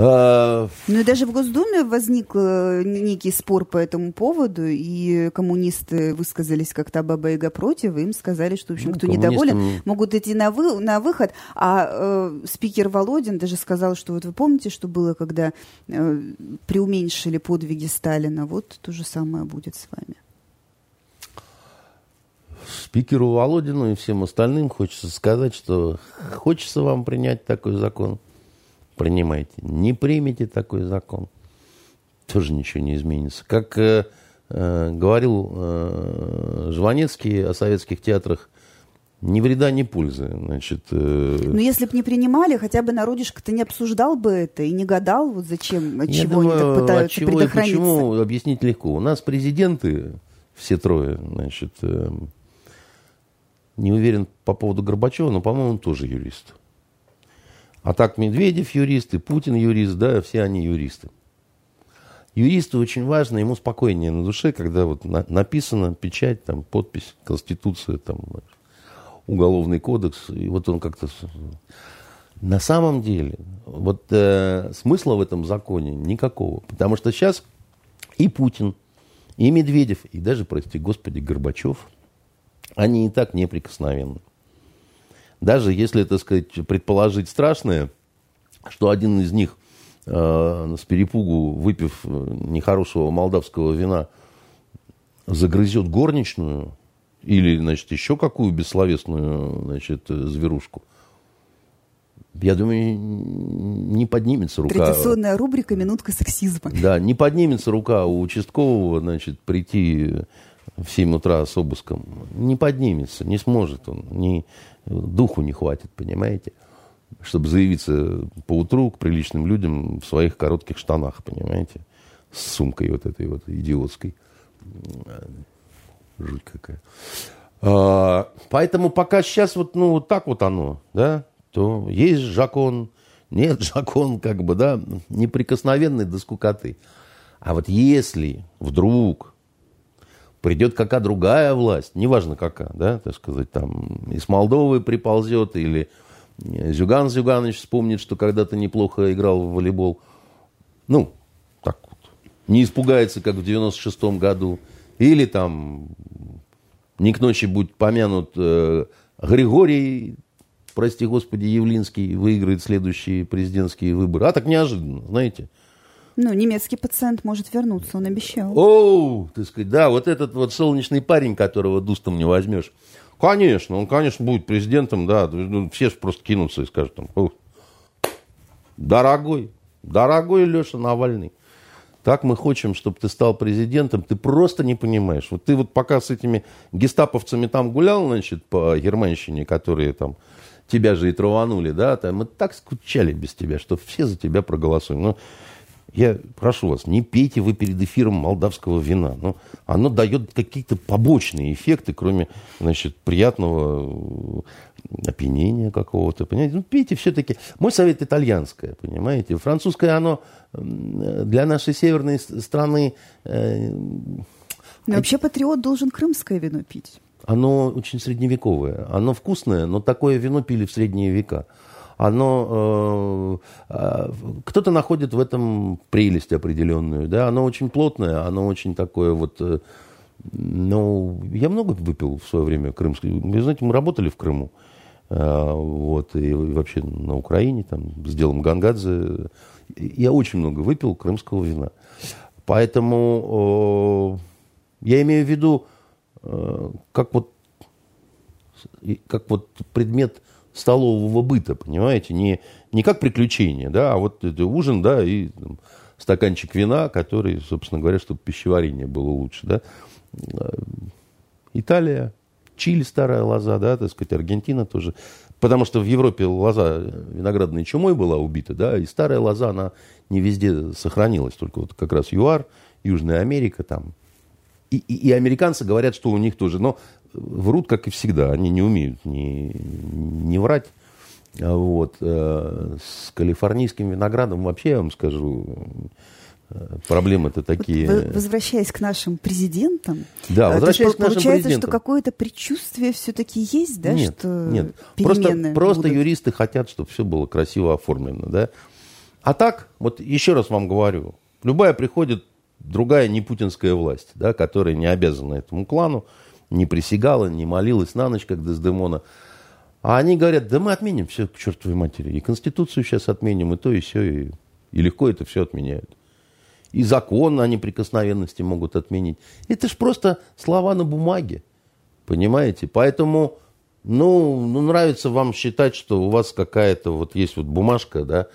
А, ну и даже в Госдуме возник э, некий спор по этому поводу, и коммунисты высказались как-то Баба Яга против, и им сказали, что, в общем, ну, кто недоволен, могут идти на, вы, на выход. А э, спикер Володин даже сказал, что вот вы помните, что было, когда э, преуменьшили подвиги Сталина, вот то же самое будет с вами. Спикеру Володину и всем остальным хочется сказать, что хочется вам принять такой закон – принимайте. Не примите такой закон, тоже ничего не изменится. Как э, э, говорил э, Жванецкий о советских театрах, ни вреда, ни пользы. Значит, э... Но если бы не принимали, хотя бы народишко-то не обсуждал бы это и не гадал, вот зачем, от Я чего думаю, они так пытаются чего предохраниться. Почему, объяснить легко. У нас президенты, все трое, значит, э, не уверен по поводу Горбачева, но, по-моему, он тоже юрист. А так Медведев юрист, и Путин юрист, да, все они юристы. Юристу очень важно, ему спокойнее на душе, когда вот на, написано, печать, там, подпись, Конституция, там, Уголовный кодекс, и вот он как-то... На самом деле, вот э, смысла в этом законе никакого, потому что сейчас и Путин, и Медведев, и даже, прости господи, Горбачев, они и так неприкосновенны. Даже если, так сказать, предположить страшное, что один из них э, с перепугу, выпив э, нехорошего молдавского вина, загрызет горничную или, значит, еще какую бессловесную, значит, зверушку, я думаю, не поднимется рука. Традиционная рубрика «Минутка сексизма». Да, не поднимется рука у участкового, значит, прийти в 7 утра с обыском. Не поднимется, не сможет он. Не, духу не хватит, понимаете? Чтобы заявиться по утру к приличным людям в своих коротких штанах, понимаете? С сумкой вот этой вот идиотской. Жуть какая. А, поэтому пока сейчас вот, ну, вот так вот оно, да, то есть закон, нет закон, как бы, да, неприкосновенный до скукоты. А вот если вдруг придет какая другая власть, неважно какая, да, так сказать, там из Молдовы приползет, или Зюган Зюганович вспомнит, что когда-то неплохо играл в волейбол. Ну, так вот. Не испугается, как в 96-м году. Или там не к ночи будет помянут э, Григорий, прости господи, Явлинский, выиграет следующие президентские выборы. А так неожиданно, знаете. Ну, немецкий пациент может вернуться, он обещал. Оу, ты сказать, да, вот этот вот солнечный парень, которого дустом не возьмешь. Конечно, он, конечно, будет президентом, да. Ну, все же просто кинутся и скажут, там, дорогой, дорогой Леша Навальный, так мы хотим, чтобы ты стал президентом, ты просто не понимаешь. Вот ты вот пока с этими гестаповцами там гулял, значит, по Германщине, которые там тебя же и траванули, да, там мы так скучали без тебя, что все за тебя проголосуем. Но я прошу вас, не пейте вы перед эфиром молдавского вина. Ну, оно дает какие-то побочные эффекты, кроме, значит, приятного э, опьянения какого-то. Понимаете? Ну, пейте все-таки. Мой совет итальянское, понимаете. Французское, оно для нашей северной страны... Э, но вообще патриот должен крымское вино пить. Оно очень средневековое. Оно вкусное, но такое вино пили в средние века оно э, э, кто-то находит в этом прелесть определенную, да, оно очень плотное, оно очень такое вот, э, ну, я много выпил в свое время крымское, вы знаете, мы работали в Крыму, э, вот, и вообще на Украине, там, с делом Гангадзе, я очень много выпил крымского вина, поэтому э, я имею в виду, э, как вот, как вот предмет столового быта, понимаете, не, не как приключение, да, а вот это ужин, да, и там, стаканчик вина, который, собственно говоря, чтобы пищеварение было лучше, да. Италия, Чили старая лоза, да, так сказать, Аргентина тоже. Потому что в Европе лоза виноградной чумой была убита, да, и старая лоза, она не везде сохранилась, только вот как раз ЮАР, Южная Америка там. И, и, и американцы говорят, что у них тоже, но врут, как и всегда. Они не умеют не, не врать. Вот. Э, с калифорнийским виноградом вообще, я вам скажу, э, проблемы-то такие. Вот, возвращаясь к нашим президентам, да, э, возвращаясь к нашим получается, президентам. что какое-то предчувствие все-таки есть, да, нет, что нет. Просто, просто юристы хотят, чтобы все было красиво оформлено, да. А так, вот еще раз вам говорю, любая приходит другая не путинская власть, да, которая не обязана этому клану, не присягала, не молилась на ночь, как Дездемона. А они говорят, да мы отменим все к чертовой матери. И Конституцию сейчас отменим, и то, и все. И, и легко это все отменяют. И закон о неприкосновенности могут отменить. Это ж просто слова на бумаге. Понимаете? Поэтому, ну, ну, нравится вам считать, что у вас какая-то вот есть вот бумажка, да,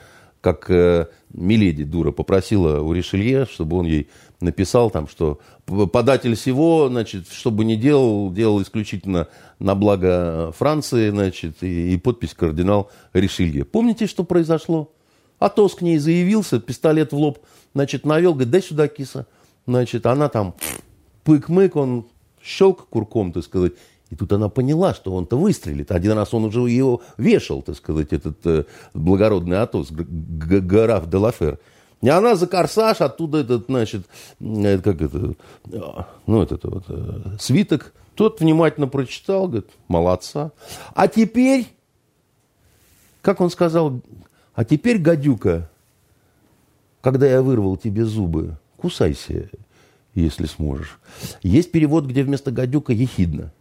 как э, Миледи, дура, попросила у Ришелье, чтобы он ей написал там, что податель всего, значит, что бы ни делал, делал исключительно на благо Франции, значит, и, и подпись кардинал Ришелье. Помните, что произошло? Атос к ней заявился, пистолет в лоб, значит, навел, говорит, дай сюда, киса. Значит, она там пык-мык, он щелк курком, так сказать, и тут она поняла, что он-то выстрелит. Один раз он уже ее вешал, так сказать, этот э, благородный Атос, граф де Лафер. И она за корсаж, оттуда этот, значит, э, как это, ну, этот вот, э, свиток. Тот внимательно прочитал, говорит, молодца. А теперь, как он сказал, а теперь, гадюка, когда я вырвал тебе зубы, кусайся, если сможешь. Есть перевод, где вместо гадюка ехидно.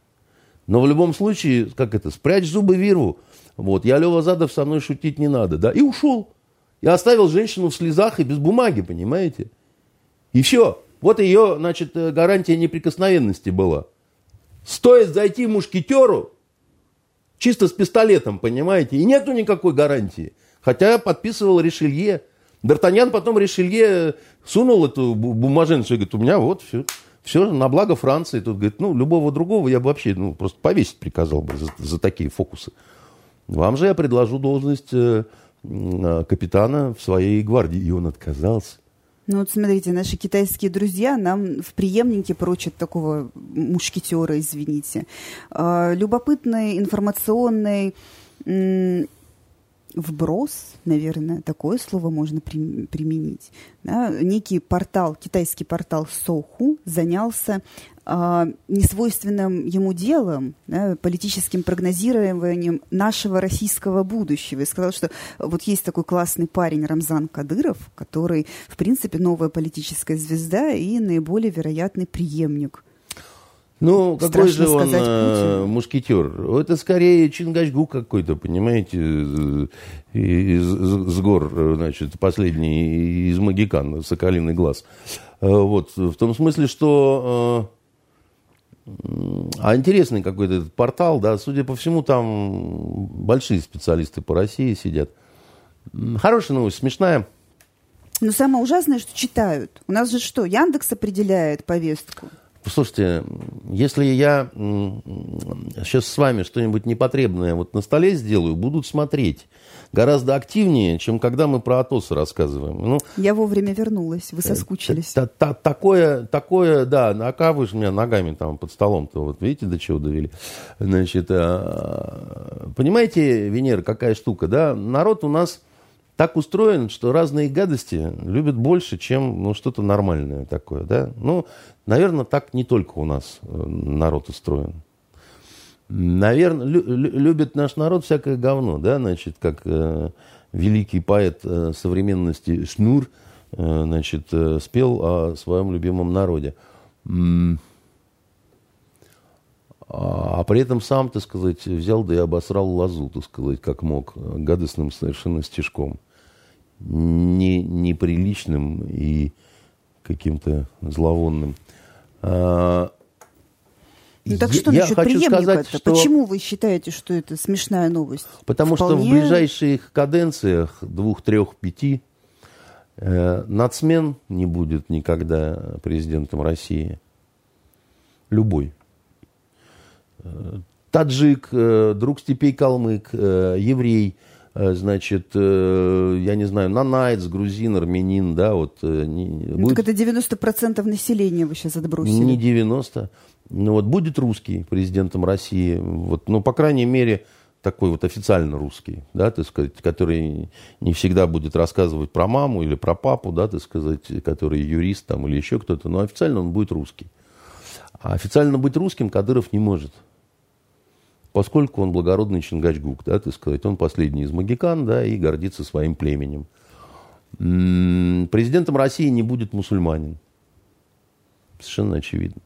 Но в любом случае, как это, спрячь зубы виру. Вот, я Лева Задов со мной шутить не надо, да, и ушел. Я оставил женщину в слезах и без бумаги, понимаете? И все. Вот ее, значит, э, гарантия неприкосновенности была. Стоит зайти мушкетеру, чисто с пистолетом, понимаете, и нету никакой гарантии. Хотя подписывал Ришелье. Д'Артаньян потом Ришелье сунул эту бумаженцию и говорит, у меня вот все, все на благо Франции. Тут говорит, ну, любого другого я бы вообще ну, просто повесить приказал бы за, за такие фокусы. Вам же я предложу должность э, Э, капитана в своей гвардии, и он отказался. Ну вот смотрите, наши китайские друзья нам в преемнике прочат такого мушкетера, извините. А, любопытный, информационный вброс, наверное, такое слово можно при, применить. Да? Некий портал, китайский портал Соху занялся несвойственным ему делом, да, политическим прогнозированием нашего российского будущего. И сказал, что вот есть такой классный парень Рамзан Кадыров, который, в принципе, новая политическая звезда и наиболее вероятный преемник ну, какой же он э, мушкетер? Это скорее Чингачгук какой-то, понимаете, из, с гор, значит, последний из Магикан, Соколиный глаз. Э, вот, в том смысле, что А интересный какой-то этот портал, да, судя по всему, там большие специалисты по России сидят. Хорошая новость, смешная. Но самое ужасное, что читают. У нас же что, Яндекс определяет повестку? Слушайте, если я сейчас с вами что-нибудь непотребное вот на столе сделаю, будут смотреть гораздо активнее, чем когда мы про Атосы рассказываем. Ну, я вовремя вернулась, вы э, соскучились. Та, та, такое, такое, да, а вы же меня ногами там под столом-то, вот видите, до чего довели. Значит, а, понимаете, Венера, какая штука, да? Народ у нас так устроен, что разные гадости любят больше, чем ну, что-то нормальное такое, да? Ну, наверное, так не только у нас э, народ устроен. Наверное, лю- любит наш народ всякое говно, да, значит, как э, великий поэт э, современности Шнур, э, значит, э, спел о своем любимом народе. А, а при этом сам, так сказать, взял да и обосрал лозу, так сказать, как мог, гадостным совершенно стежком. Не, неприличным и каким-то зловонным. А, ну так что я хочу сказать, что... Почему вы считаете, что это смешная новость? Потому Вполне... что в ближайших каденциях, двух, трех, пяти, э, нацмен не будет никогда президентом России. Любой. Э, таджик, э, друг степей калмык, э, еврей, э, значит, э, я не знаю, нанаец, грузин, армянин, да, вот. Э, не, ну, будет... Так это 90% населения вы сейчас отбросили. Не 90 ну, вот будет русский президентом России, вот, ну, по крайней мере, такой вот официально русский, да, так сказать, который не всегда будет рассказывать про маму или про папу, да, так сказать, который юрист там или еще кто-то, но официально он будет русский. А официально быть русским Кадыров не может, поскольку он благородный Чингачгук, да, так сказать, он последний из магикан, да, и гордится своим племенем. Президентом России не будет мусульманин. Совершенно очевидно.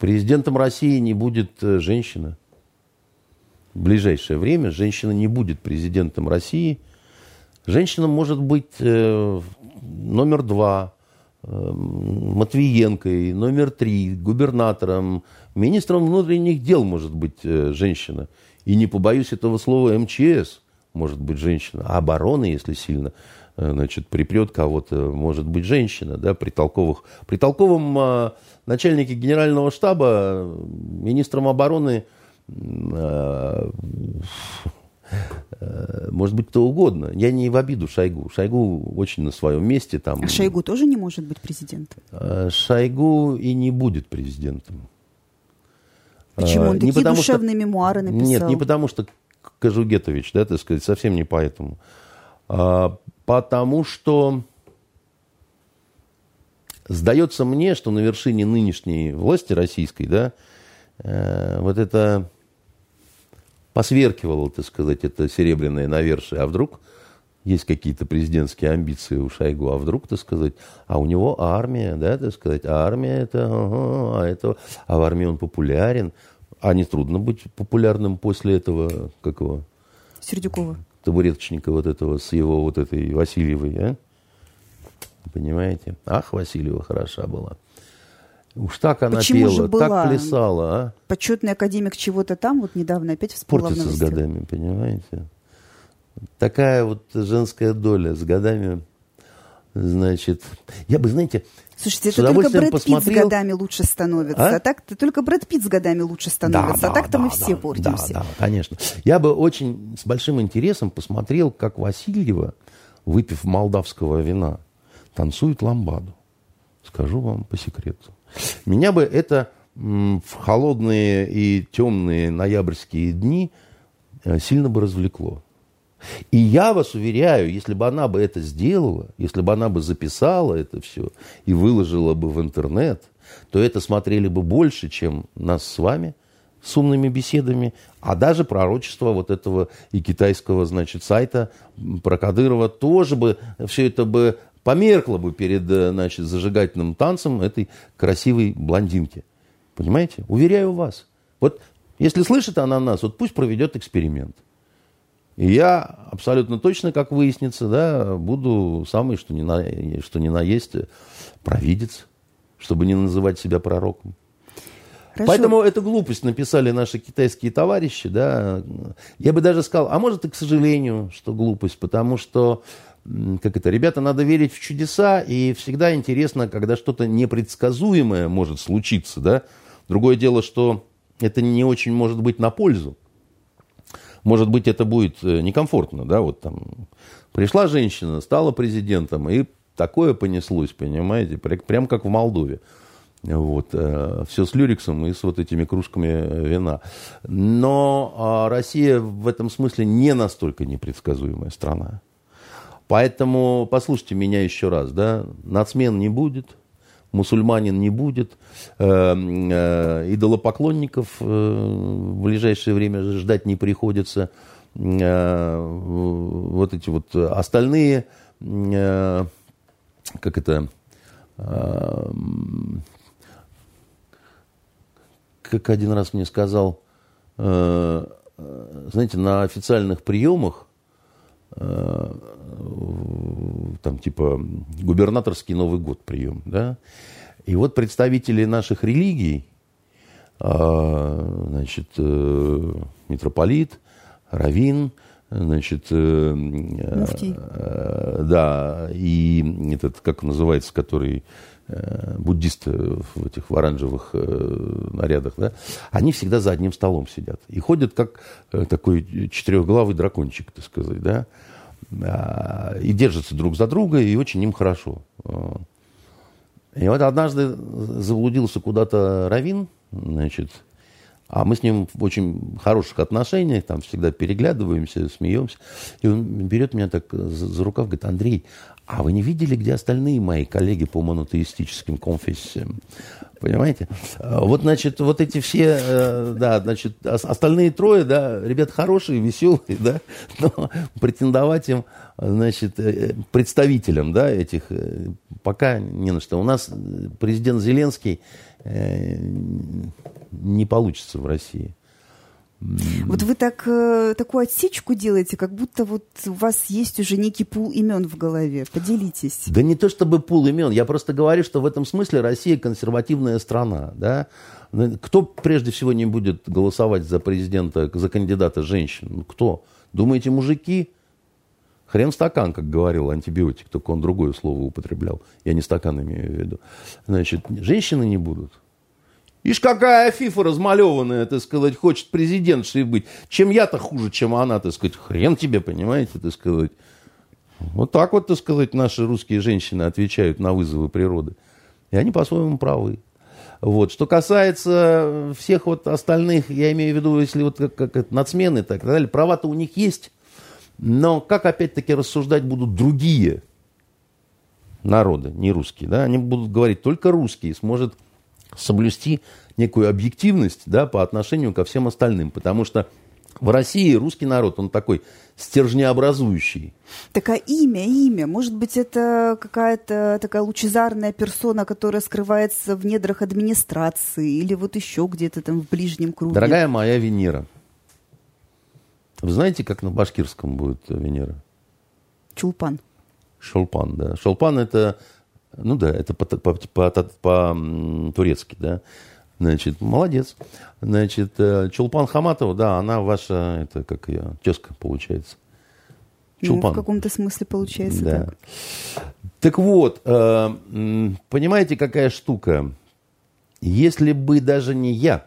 Президентом России не будет э, женщина. В ближайшее время женщина не будет президентом России. Женщина может быть э, номер два, э, Матвиенкой, номер три, губернатором, министром внутренних дел может быть э, женщина. И не побоюсь этого слова МЧС может быть женщина, а обороны, если сильно значит, припрет кого-то, может быть, женщина, да, при толковых, при толковом э, начальнике генерального штаба, министром обороны, э, э, может быть, кто угодно. Я не в обиду Шойгу. Шойгу очень на своем месте. Там. А Шойгу тоже не может быть президентом? Э, Шойгу и не будет президентом. Почему? Он не такие душевные что... мемуары написал. Нет, не потому что Кожугетович, да, так сказать, совсем не поэтому. А, потому что сдается мне, что на вершине нынешней власти российской, да, э, вот это посверкивало, так сказать, это серебряное навершие, а вдруг есть какие-то президентские амбиции у Шойгу, а вдруг, так сказать, а у него армия, да, так сказать, а армия это, ага, а это, а в армии он популярен, а не трудно быть популярным после этого, как его? Сердюкова табуреточника вот этого с его вот этой Васильевой, а? Понимаете? Ах, Васильева хороша была. Уж так она Почему пела, была? так плясала, а? Почетный академик чего-то там, вот недавно опять всплыла Портится с годами, понимаете? Такая вот женская доля с годами, значит... Я бы, знаете, Слушайте, это только Брэд посмотрел... Питт с годами лучше становится. А, а так -то, только Брэд Питт с годами лучше становится. Да, а так-то да, мы да, все портимся. Да, да, конечно. Я бы очень с большим интересом посмотрел, как Васильева, выпив молдавского вина, танцует ламбаду. Скажу вам по секрету. Меня бы это в холодные и темные ноябрьские дни э, сильно бы развлекло. И я вас уверяю, если бы она бы это сделала, если бы она бы записала это все и выложила бы в интернет, то это смотрели бы больше, чем нас с вами с умными беседами, а даже пророчество вот этого и китайского, значит, сайта про Кадырова тоже бы, все это бы померкло бы перед, значит, зажигательным танцем этой красивой блондинки. Понимаете? Уверяю вас. Вот если слышит она нас, вот пусть проведет эксперимент. И я абсолютно точно, как выяснится, да, буду самый, что ни на, что ни на есть, провидец, чтобы не называть себя пророком. Хорошо. Поэтому эту глупость написали наши китайские товарищи, да. Я бы даже сказал, а может и к сожалению, что глупость, потому что как это, ребята, надо верить в чудеса, и всегда интересно, когда что-то непредсказуемое может случиться, да. Другое дело, что это не очень может быть на пользу. Может быть, это будет э, некомфортно, да, вот там пришла женщина, стала президентом, и такое понеслось, понимаете, прям как в Молдове. Вот, э, все с люриксом и с вот этими кружками вина. Но э, Россия в этом смысле не настолько непредсказуемая страна. Поэтому послушайте меня еще раз, да, нацмен не будет, мусульманин не будет, э, э, идолопоклонников э, в ближайшее время ждать не приходится. Вот эти вот остальные, как это, как один раз мне сказал, знаете, на официальных приемах, там типа губернаторский Новый год прием, да, и вот представители наших религий, э, значит, э, митрополит, равин, значит, э, э, да, и этот, как называется, который Э, буддисты в этих в оранжевых э, нарядах, да, они всегда за одним столом сидят. И ходят как э, такой четырехглавый дракончик, так сказать, да, а, и держатся друг за друга, и очень им хорошо. И вот однажды заблудился куда-то Равин, значит, а мы с ним в очень хороших отношениях, там всегда переглядываемся, смеемся. И он берет меня так за, за рукав, говорит, Андрей, а вы не видели, где остальные мои коллеги по монотеистическим конфессиям? Понимаете? Вот, значит, вот эти все, э, да, значит, остальные трое, да, ребят хорошие, веселые, да, но претендовать им, значит, э, представителям, да, этих э, пока не на что. У нас президент Зеленский не получится в России. Вот вы так, э, такую отсечку делаете, как будто вот у вас есть уже некий пул имен в голове. Поделитесь. Да не то чтобы пул имен, я просто говорю, что в этом смысле Россия консервативная страна. Да? Ну, кто прежде всего не будет голосовать за президента, за кандидата женщин? Ну, кто? Думаете, мужики? Хрен стакан, как говорил антибиотик, только он другое слово употреблял. Я не стакан имею в виду. Значит, женщины не будут. Ишь, какая Афифа размалеванная, так сказать, хочет президентшей быть. Чем я-то хуже, чем она, так сказать. Хрен тебе, понимаете, так сказать. Вот так вот, так сказать, наши русские женщины отвечают на вызовы природы. И они по-своему правы. Вот. Что касается всех вот остальных, я имею в виду, если вот как, как нацмены и так далее, права-то у них есть, но как опять-таки рассуждать будут другие народы, не русские, да, они будут говорить только русские, сможет соблюсти некую объективность да, по отношению ко всем остальным. Потому что в России русский народ, он такой стержнеобразующий. Так а имя, имя, может быть, это какая-то такая лучезарная персона, которая скрывается в недрах администрации или вот еще где-то там в ближнем круге? Дорогая моя Венера, вы знаете, как на башкирском будет Венера? Чулпан. Шолпан, да. Шолпан это ну да, это по-турецки, по, по, по, да. Значит, молодец. Значит, э, Чулпан Хаматова, да, она ваша, это как ее, тезка получается. Чулпан. Ну, в каком-то смысле получается да. так. Так вот, э, понимаете, какая штука? Если бы даже не я,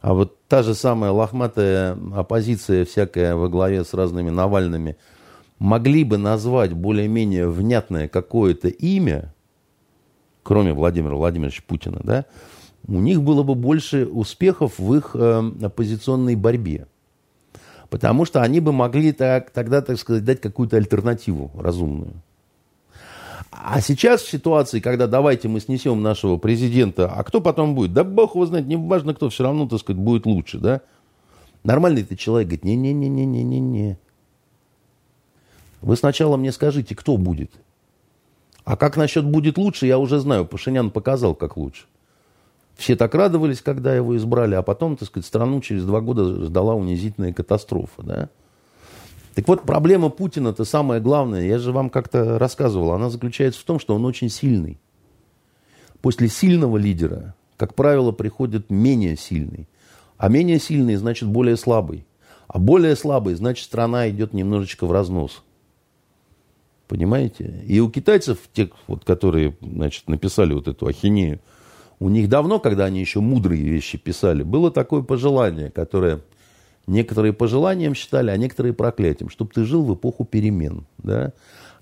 а вот та же самая лохматая оппозиция всякая во главе с разными Навальными – могли бы назвать более-менее внятное какое-то имя, кроме Владимира Владимировича Путина, да, у них было бы больше успехов в их э, оппозиционной борьбе. Потому что они бы могли так, тогда, так сказать, дать какую-то альтернативу разумную. А сейчас в ситуации, когда давайте мы снесем нашего президента, а кто потом будет? Да бог его знает, не важно кто, все равно, так сказать, будет лучше, да? Нормальный ты человек говорит, не-не-не-не-не-не. Вы сначала мне скажите, кто будет. А как насчет будет лучше, я уже знаю. Пашинян показал, как лучше. Все так радовались, когда его избрали, а потом, так сказать, страну через два года ждала унизительная катастрофа, да? Так вот, проблема Путина, это самое главное, я же вам как-то рассказывал, она заключается в том, что он очень сильный. После сильного лидера как правило, приходит менее сильный. А менее сильный значит более слабый. А более слабый значит страна идет немножечко в разнос. Понимаете? И у китайцев, тех, вот, которые значит, написали вот эту ахинею, у них давно, когда они еще мудрые вещи писали, было такое пожелание, которое некоторые пожеланием считали, а некоторые проклятием, чтобы ты жил в эпоху перемен. Да?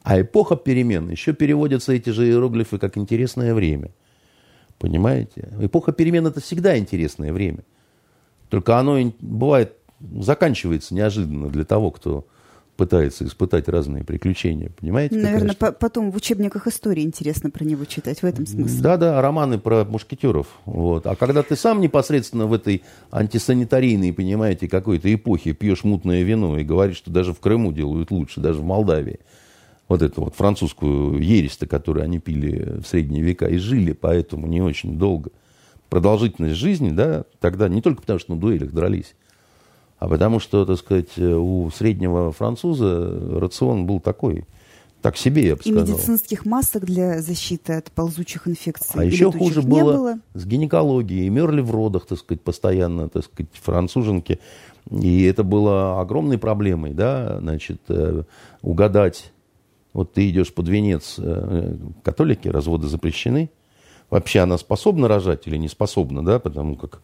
А эпоха перемен, еще переводятся эти же иероглифы как интересное время. Понимаете? Эпоха перемен это всегда интересное время. Только оно бывает заканчивается неожиданно для того, кто пытается испытать разные приключения. Понимаете? Наверное, по потом в учебниках истории интересно про него читать, в этом смысле. Да-да, романы про мушкетеров. Вот. А когда ты сам непосредственно в этой антисанитарийной, понимаете, какой-то эпохе пьешь мутное вино и говоришь, что даже в Крыму делают лучше, даже в Молдавии. Вот эту вот французскую ересь которую они пили в средние века и жили поэтому не очень долго. Продолжительность жизни, да, тогда не только потому, что на дуэлях дрались, а потому что, так сказать, у среднего француза рацион был такой, так себе, я бы сказал. И медицинских масок для защиты от ползучих инфекций. А еще хуже было, было с гинекологией. Мерли в родах, так сказать, постоянно, так сказать, француженки. И это было огромной проблемой, да, значит, э, угадать. Вот ты идешь под венец э, католики, разводы запрещены. Вообще она способна рожать или не способна, да, потому как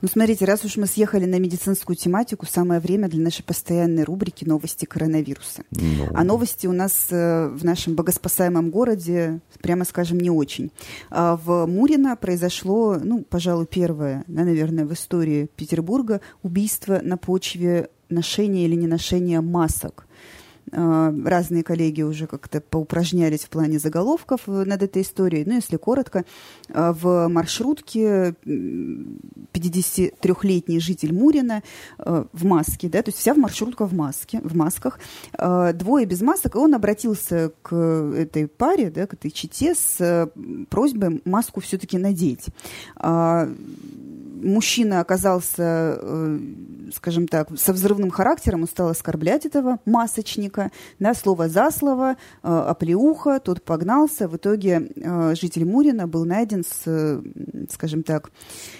ну, смотрите, раз уж мы съехали на медицинскую тематику, самое время для нашей постоянной рубрики «Новости коронавируса». Ну. А новости у нас э, в нашем богоспасаемом городе, прямо скажем, не очень. А в Мурино произошло, ну, пожалуй, первое, да, наверное, в истории Петербурга убийство на почве ношения или неношения масок. А, разные коллеги уже как-то поупражнялись в плане заголовков над этой историей. Ну, если коротко, а, в маршрутке 53-летний житель Мурина а, в маске, да, то есть вся маршрутка в маске, в масках, двое без масок, и он обратился к этой паре, да, к этой чите с просьбой маску все-таки надеть мужчина оказался, э, скажем так, со взрывным характером, он стал оскорблять этого масочника, да, слово за слово, э, оплеуха, тот погнался. В итоге э, житель Мурина был найден с, скажем так,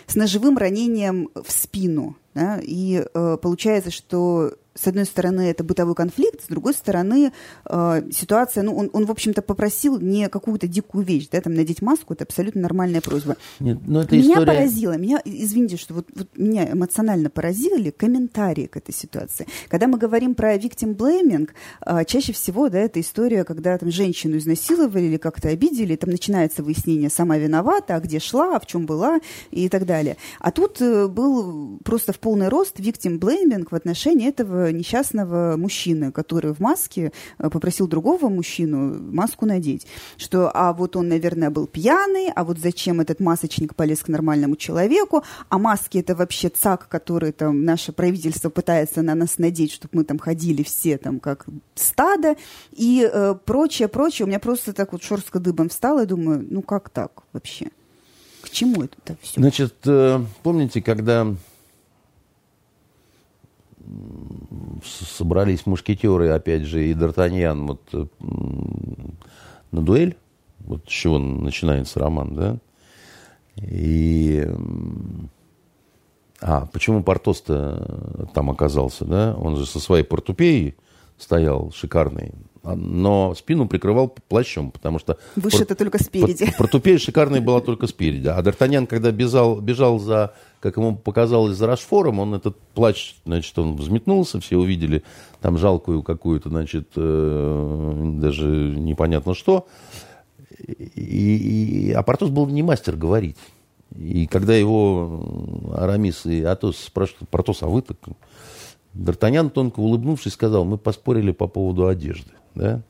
с ножевым ранением в спину. Да, и получается, что с одной стороны, это бытовой конфликт, с другой стороны, э, ситуация, ну, он, он, в общем-то, попросил не какую-то дикую вещь, да, там, надеть маску, это абсолютно нормальная просьба. Нет, но это меня история... поразило, меня, извините, что вот, вот меня эмоционально поразили комментарии к этой ситуации. Когда мы говорим про victim blaming, э, чаще всего, да, это история, когда там женщину изнасиловали или как-то обидели, там начинается выяснение, сама виновата, а где шла, а в чем была и так далее. А тут э, был просто в полный рост victim blaming в отношении этого несчастного мужчины, который в маске э, попросил другого мужчину маску надеть. Что, а вот он, наверное, был пьяный, а вот зачем этот масочник полез к нормальному человеку, а маски это вообще цак, который там наше правительство пытается на нас надеть, чтобы мы там ходили все там как стадо и э, прочее, прочее. У меня просто так вот шорстка дыбом встала и думаю, ну как так вообще? К чему это все? Значит, э, помните, когда собрались мушкетеры, опять же, и Д'Артаньян вот, э, на дуэль, вот с чего начинается роман, да, и... А, почему Портос-то там оказался, да? Он же со своей портупеей стоял шикарный, но спину прикрывал плащом, потому что... Выше это только спереди. Портупея шикарная была только спереди. А Д'Артаньян, когда бежал, бежал за, как ему показалось, за Рашфором, он этот плащ, значит, он взметнулся, все увидели там жалкую какую-то, значит, э, даже непонятно что. И, и, а Портос был не мастер говорить. И когда его Арамис и Атос спрашивают, Портос, а вы так... Д'Артаньян, тонко улыбнувшись, сказал, мы поспорили по поводу одежды. Да?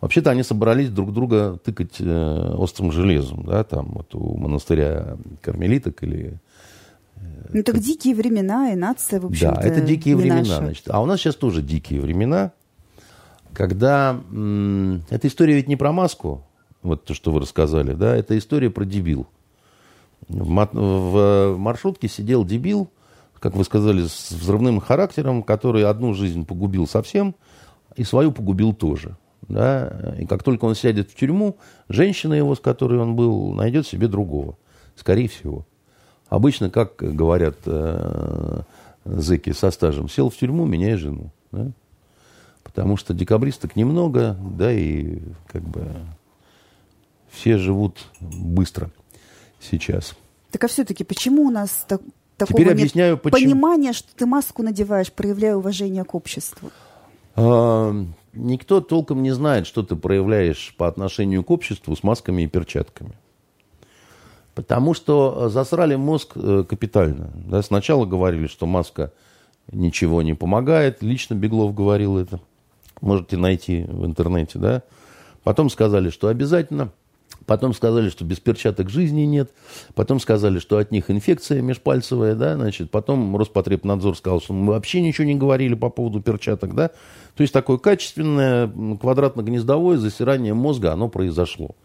Вообще-то они собрались друг друга тыкать э, острым железом, да, там вот у монастыря кармелиток или... Ну так дикие времена, и нация, в общем-то, Да, это дикие времена, наша. значит. А у нас сейчас тоже дикие времена, когда... М- эта история ведь не про маску, вот то, что вы рассказали, да, это история про дебил. В, в маршрутке сидел дебил, как вы сказали, с взрывным характером, который одну жизнь погубил совсем – и свою погубил тоже. Да? И как только он сядет в тюрьму, женщина его, с которой он был, найдет себе другого. Скорее всего. Обычно, как говорят э, зэки со стажем, сел в тюрьму, меняй жену. Да? Потому что декабристок немного, да, и как бы все живут быстро сейчас. Так а все-таки почему у нас так, такого Теперь объясняю, нет почему. понимания, что ты маску надеваешь, проявляя уважение к обществу? А, никто толком не знает, что ты проявляешь по отношению к обществу с масками и перчатками. Потому что засрали мозг э, капитально. Да, сначала говорили, что маска ничего не помогает. Лично Беглов говорил это. Можете найти в интернете. Да? Потом сказали, что обязательно. Потом сказали, что без перчаток жизни нет. Потом сказали, что от них инфекция межпальцевая. Да? Значит, потом Роспотребнадзор сказал, что мы вообще ничего не говорили по поводу перчаток. Да? То есть такое качественное квадратно-гнездовое засирание мозга, оно произошло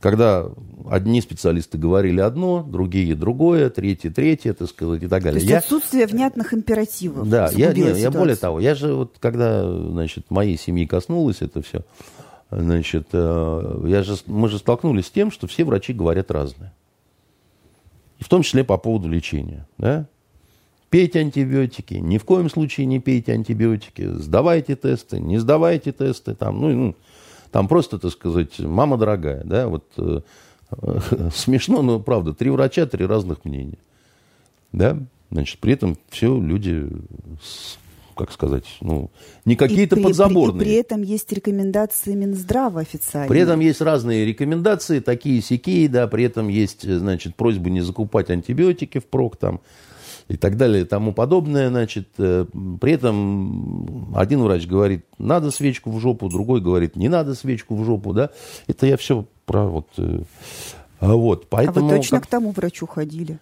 когда одни специалисты говорили одно, другие другое, третьи третье, так сказать, и так далее. То есть я... отсутствие внятных императивов. Да, я, не, я более того, я же вот когда, значит, моей семьи коснулось это все, значит, э, я же, мы же столкнулись с тем, что все врачи говорят разное. И в том числе по поводу лечения, да? Пейте антибиотики, ни в коем случае не пейте антибиотики, сдавайте тесты, не сдавайте тесты, там, ну, ну там просто, так сказать, мама дорогая, да, вот э, смешно, но правда, три врача, три разных мнения, да, значит, при этом все люди как сказать, ну, не какие-то и подзаборные. При, и при этом есть рекомендации Минздрава официальные. При этом есть разные рекомендации, такие сякие, да, при этом есть, значит, просьба не закупать антибиотики впрок там, и так далее и тому подобное. Значит, э, при этом один врач говорит, надо свечку в жопу, другой говорит, не надо свечку в жопу. Да? Это я все про вот... Э, вот, поэтому, а вы точно как... к тому врачу ходили?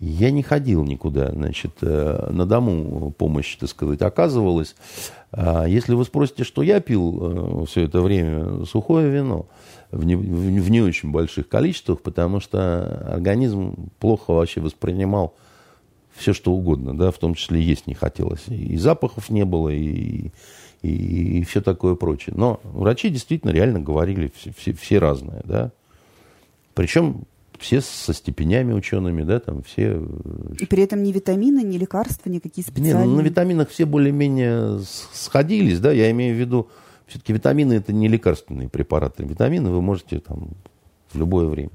Я не ходил никуда, значит, э, на дому помощь, так сказать, оказывалась. А если вы спросите, что я пил все это время, сухое вино в не, в не очень больших количествах, потому что организм плохо вообще воспринимал все что угодно, да, в том числе есть не хотелось. И запахов не было, и, и, и все такое прочее. Но врачи действительно реально говорили все, все, все разные, да. Причем все со степенями учеными, да, там все... И при этом ни витамины, ни лекарства, никакие специальные... Не, ну, на витаминах все более-менее сходились, да, я имею в виду, все-таки витамины это не лекарственные препараты. Витамины вы можете там в любое время.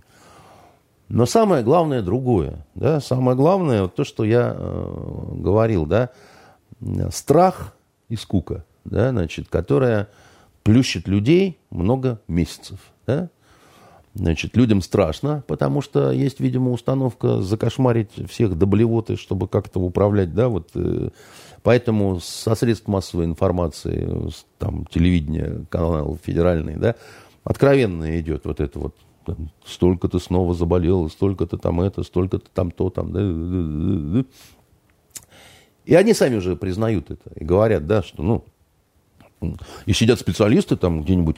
Но самое главное другое. Да? Самое главное, вот то, что я э, говорил, да? страх и скука, да? Значит, которая плющит людей много месяцев. Да? Значит, людям страшно, потому что есть, видимо, установка закошмарить всех до блевоты, чтобы как-то управлять, да, вот. Э, поэтому со средств массовой информации, там, телевидения, канал федеральный, да, откровенно идет вот это вот столько-то снова заболел, столько-то там это, столько-то там то, там, да, И они сами уже признают это и говорят, да, что, ну, и сидят специалисты там где-нибудь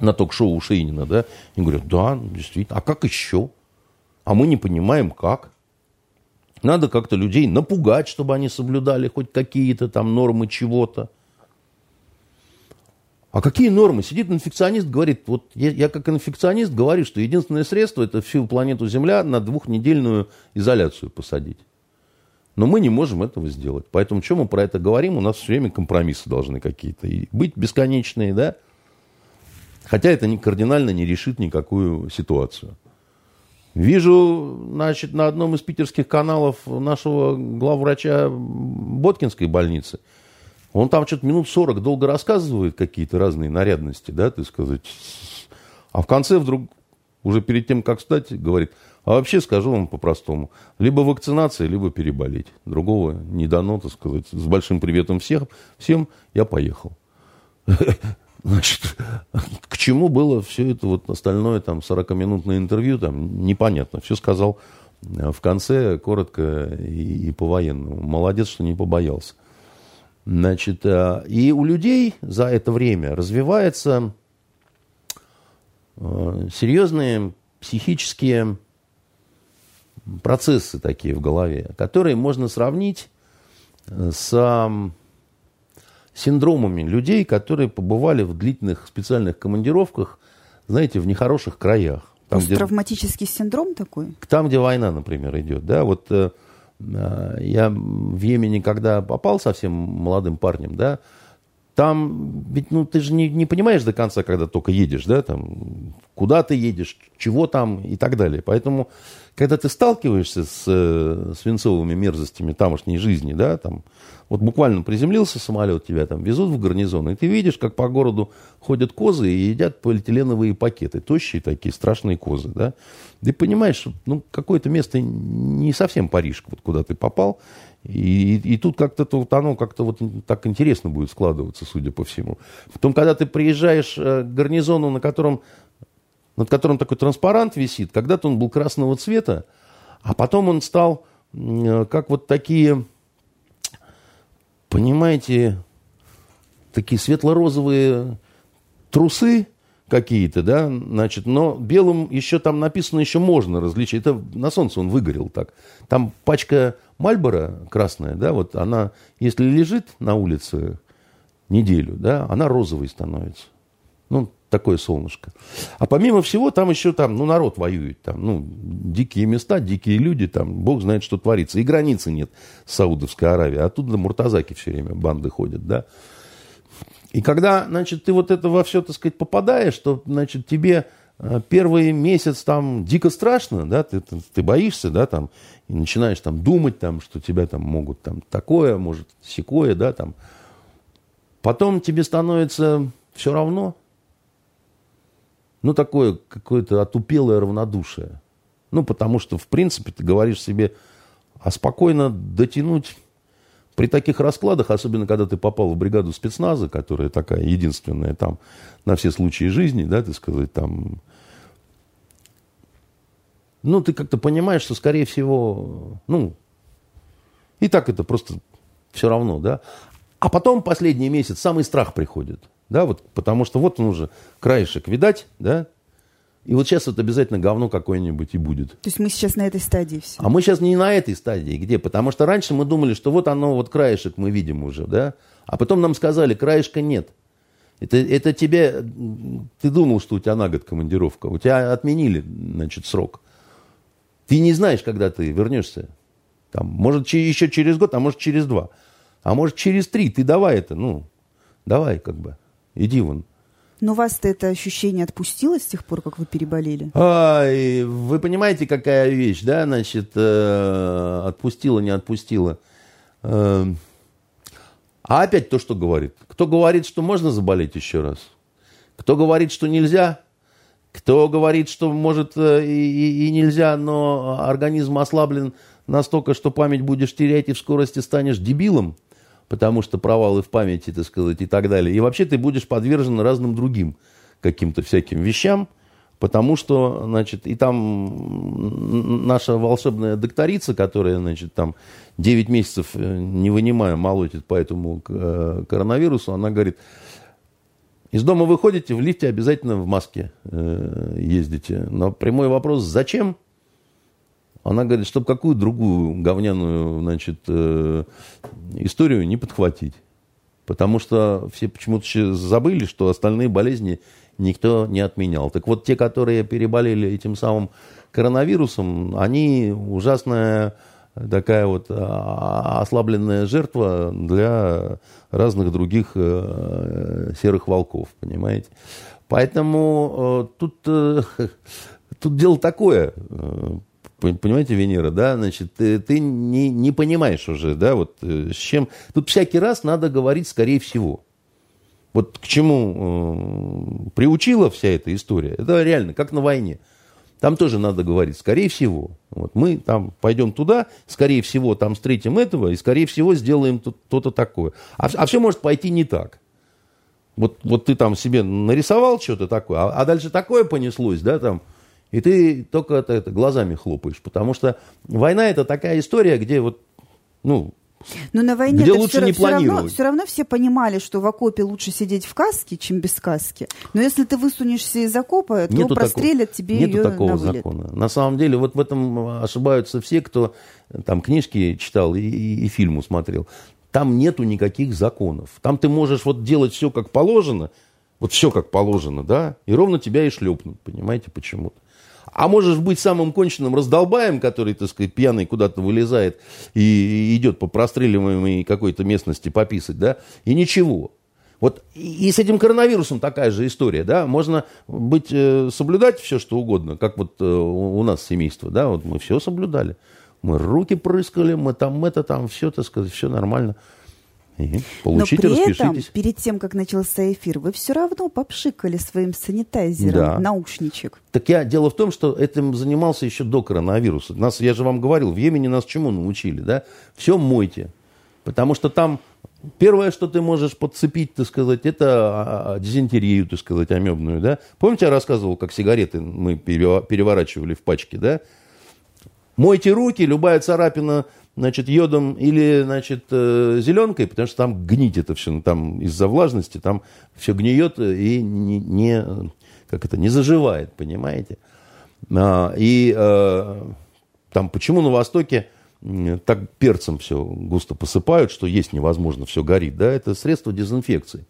на ток-шоу у Шейнина, да, и говорят, да, действительно, а как еще? А мы не понимаем, как. Надо как-то людей напугать, чтобы они соблюдали хоть какие-то там нормы чего-то. А какие нормы? Сидит инфекционист, говорит, вот я, я как инфекционист говорю, что единственное средство это всю планету Земля на двухнедельную изоляцию посадить. Но мы не можем этого сделать. Поэтому, что мы про это говорим, у нас все время компромиссы должны какие-то и быть бесконечные, да? Хотя это не, кардинально не решит никакую ситуацию. Вижу, значит, на одном из питерских каналов нашего главврача Боткинской больницы – он там что-то минут 40 долго рассказывает какие-то разные нарядности, да, так сказать. А в конце вдруг, уже перед тем, как встать, говорит, а вообще скажу вам по-простому, либо вакцинация, либо переболеть. Другого не дано, так сказать. С большим приветом всех, всем я поехал. Значит, к чему было все это вот остальное, там, 40-минутное интервью, там, непонятно. Все сказал в конце, коротко и, и по-военному. Молодец, что не побоялся. Значит, э, и у людей за это время развиваются э, серьезные психические процессы такие в голове, которые можно сравнить э, с синдромами людей, которые побывали в длительных специальных командировках, знаете, в нехороших краях. Там, Посттравматический где, синдром такой? Там, где война, например, идет. Да, вот я в Йемене, когда попал совсем молодым парнем, да, там ведь, ну, ты же не, не понимаешь до конца, когда только едешь, да, там, куда ты едешь, чего там и так далее. Поэтому, когда ты сталкиваешься с э, свинцовыми мерзостями тамошней жизни, да, там, вот буквально приземлился самолет, тебя там везут в гарнизон, и ты видишь, как по городу ходят козы и едят полиэтиленовые пакеты, тощие такие, страшные козы, да. Ты понимаешь, ну, какое-то место не совсем Париж, вот куда ты попал, и, и, тут как-то вот оно как-то вот так интересно будет складываться, судя по всему. Потом, когда ты приезжаешь э, к гарнизону, на котором, над которым такой транспарант висит, когда-то он был красного цвета, а потом он стал э, как вот такие, понимаете, такие светло-розовые трусы, какие-то, да, значит, но белым еще там написано, еще можно различить. Это на солнце он выгорел так. Там пачка Мальбора красная, да, вот она, если лежит на улице неделю, да, она розовой становится. Ну, такое солнышко. А помимо всего, там еще там, ну, народ воюет, там, ну, дикие места, дикие люди, там, бог знает, что творится. И границы нет с Саудовской Аравией. Оттуда муртазаки все время банды ходят, да. И когда, значит, ты вот это во все, так сказать, попадаешь, то, значит, тебе э, первый месяц там дико страшно, да, ты, ты, ты боишься, да, там, и начинаешь там думать, там, что тебя там могут там такое, может, секое, да, там. Потом тебе становится все равно, ну, такое какое-то отупелое равнодушие. Ну, потому что, в принципе, ты говоришь себе, а спокойно дотянуть при таких раскладах, особенно когда ты попал в бригаду спецназа, которая такая единственная там на все случаи жизни, да, ты сказать, там, ну, ты как-то понимаешь, что, скорее всего, ну, и так это просто все равно, да. А потом последний месяц самый страх приходит, да, вот, потому что вот он уже краешек, видать, да, и вот сейчас вот обязательно говно какое-нибудь и будет. То есть мы сейчас на этой стадии все. А мы сейчас не на этой стадии. Где? Потому что раньше мы думали, что вот оно, вот краешек мы видим уже, да? А потом нам сказали, краешка нет. Это, это тебе... Ты думал, что у тебя на год командировка. У тебя отменили, значит, срок. Ты не знаешь, когда ты вернешься. Там, может, еще через год, а может, через два. А может, через три. Ты давай это, ну, давай как бы. Иди вон. Но вас-то это ощущение отпустило с тех пор, как вы переболели? Ай, вы понимаете, какая вещь, да, значит, э, отпустила, не отпустила. Э, а опять то, что говорит. Кто говорит, что можно заболеть еще раз? Кто говорит, что нельзя? Кто говорит, что может э, и, и нельзя, но организм ослаблен настолько, что память будешь терять и в скорости станешь дебилом? Потому что провалы в памяти, так сказать, и так далее. И вообще ты будешь подвержен разным другим каким-то всяким вещам, потому что, значит, и там наша волшебная докторица, которая, значит, там 9 месяцев, э, не вынимая, молотит по этому э, коронавирусу, она говорит, из дома выходите, в лифте обязательно в маске э, ездите. Но прямой вопрос, зачем? Она говорит, чтобы какую другую говняную значит, э, историю не подхватить. Потому что все почему-то забыли, что остальные болезни никто не отменял. Так вот, те, которые переболели этим самым коронавирусом, они ужасная такая вот а, ослабленная жертва для разных других э, серых волков, понимаете? Поэтому э, тут, тут дело такое. Понимаете, Венера, да, значит, ты, ты не, не понимаешь уже, да, вот э, с чем... Тут всякий раз надо говорить, скорее всего. Вот к чему э, приучила вся эта история, это реально, как на войне. Там тоже надо говорить, скорее всего. Вот мы там пойдем туда, скорее всего, там встретим этого, и, скорее всего, сделаем то-то такое. А, а все может пойти не так. Вот, вот ты там себе нарисовал что-то такое, а, а дальше такое понеслось, да, там, и ты только это, это глазами хлопаешь, потому что война это такая история, где вот, ну, но на войне где лучше все, не все равно, все равно все понимали, что в окопе лучше сидеть в каске, чем без каски. Но если ты высунешься из окопа, то Нету прострелят такого, тебе Нету ее такого на вылет. закона. На самом деле, вот в этом ошибаются все, кто там книжки читал и, и, и фильму смотрел. Там нету никаких законов. Там ты можешь вот делать все как положено, вот все как положено, да, и ровно тебя и шлепнут, понимаете, почему-то. А можешь быть самым конченным раздолбаем, который, так сказать, пьяный куда-то вылезает и идет по простреливаемой какой-то местности пописать, да, и ничего. Вот и с этим коронавирусом такая же история, да, можно быть, э, соблюдать все, что угодно, как вот э, у нас семейство, да, вот мы все соблюдали. Мы руки прыскали, мы там это, там все, так сказать, все нормально. И получите, Но при этом, перед тем, как начался эфир, вы все равно попшикали своим санитайзером да. наушничек. Так я, дело в том, что этим занимался еще до коронавируса. Нас, я же вам говорил, в Йемене нас чему научили, да? Все мойте. Потому что там первое, что ты можешь подцепить, так сказать, это а, а, дизентерию, так сказать, амебную, да? Помните, я рассказывал, как сигареты мы переворачивали в пачке, да? Мойте руки, любая царапина значит, йодом или, значит, э, зеленкой, потому что там гнить это все, ну, там из-за влажности, там все гниет и не, не, как это, не заживает, понимаете? А, и э, там почему на Востоке так перцем все густо посыпают, что есть невозможно, все горит, да, это средство дезинфекции.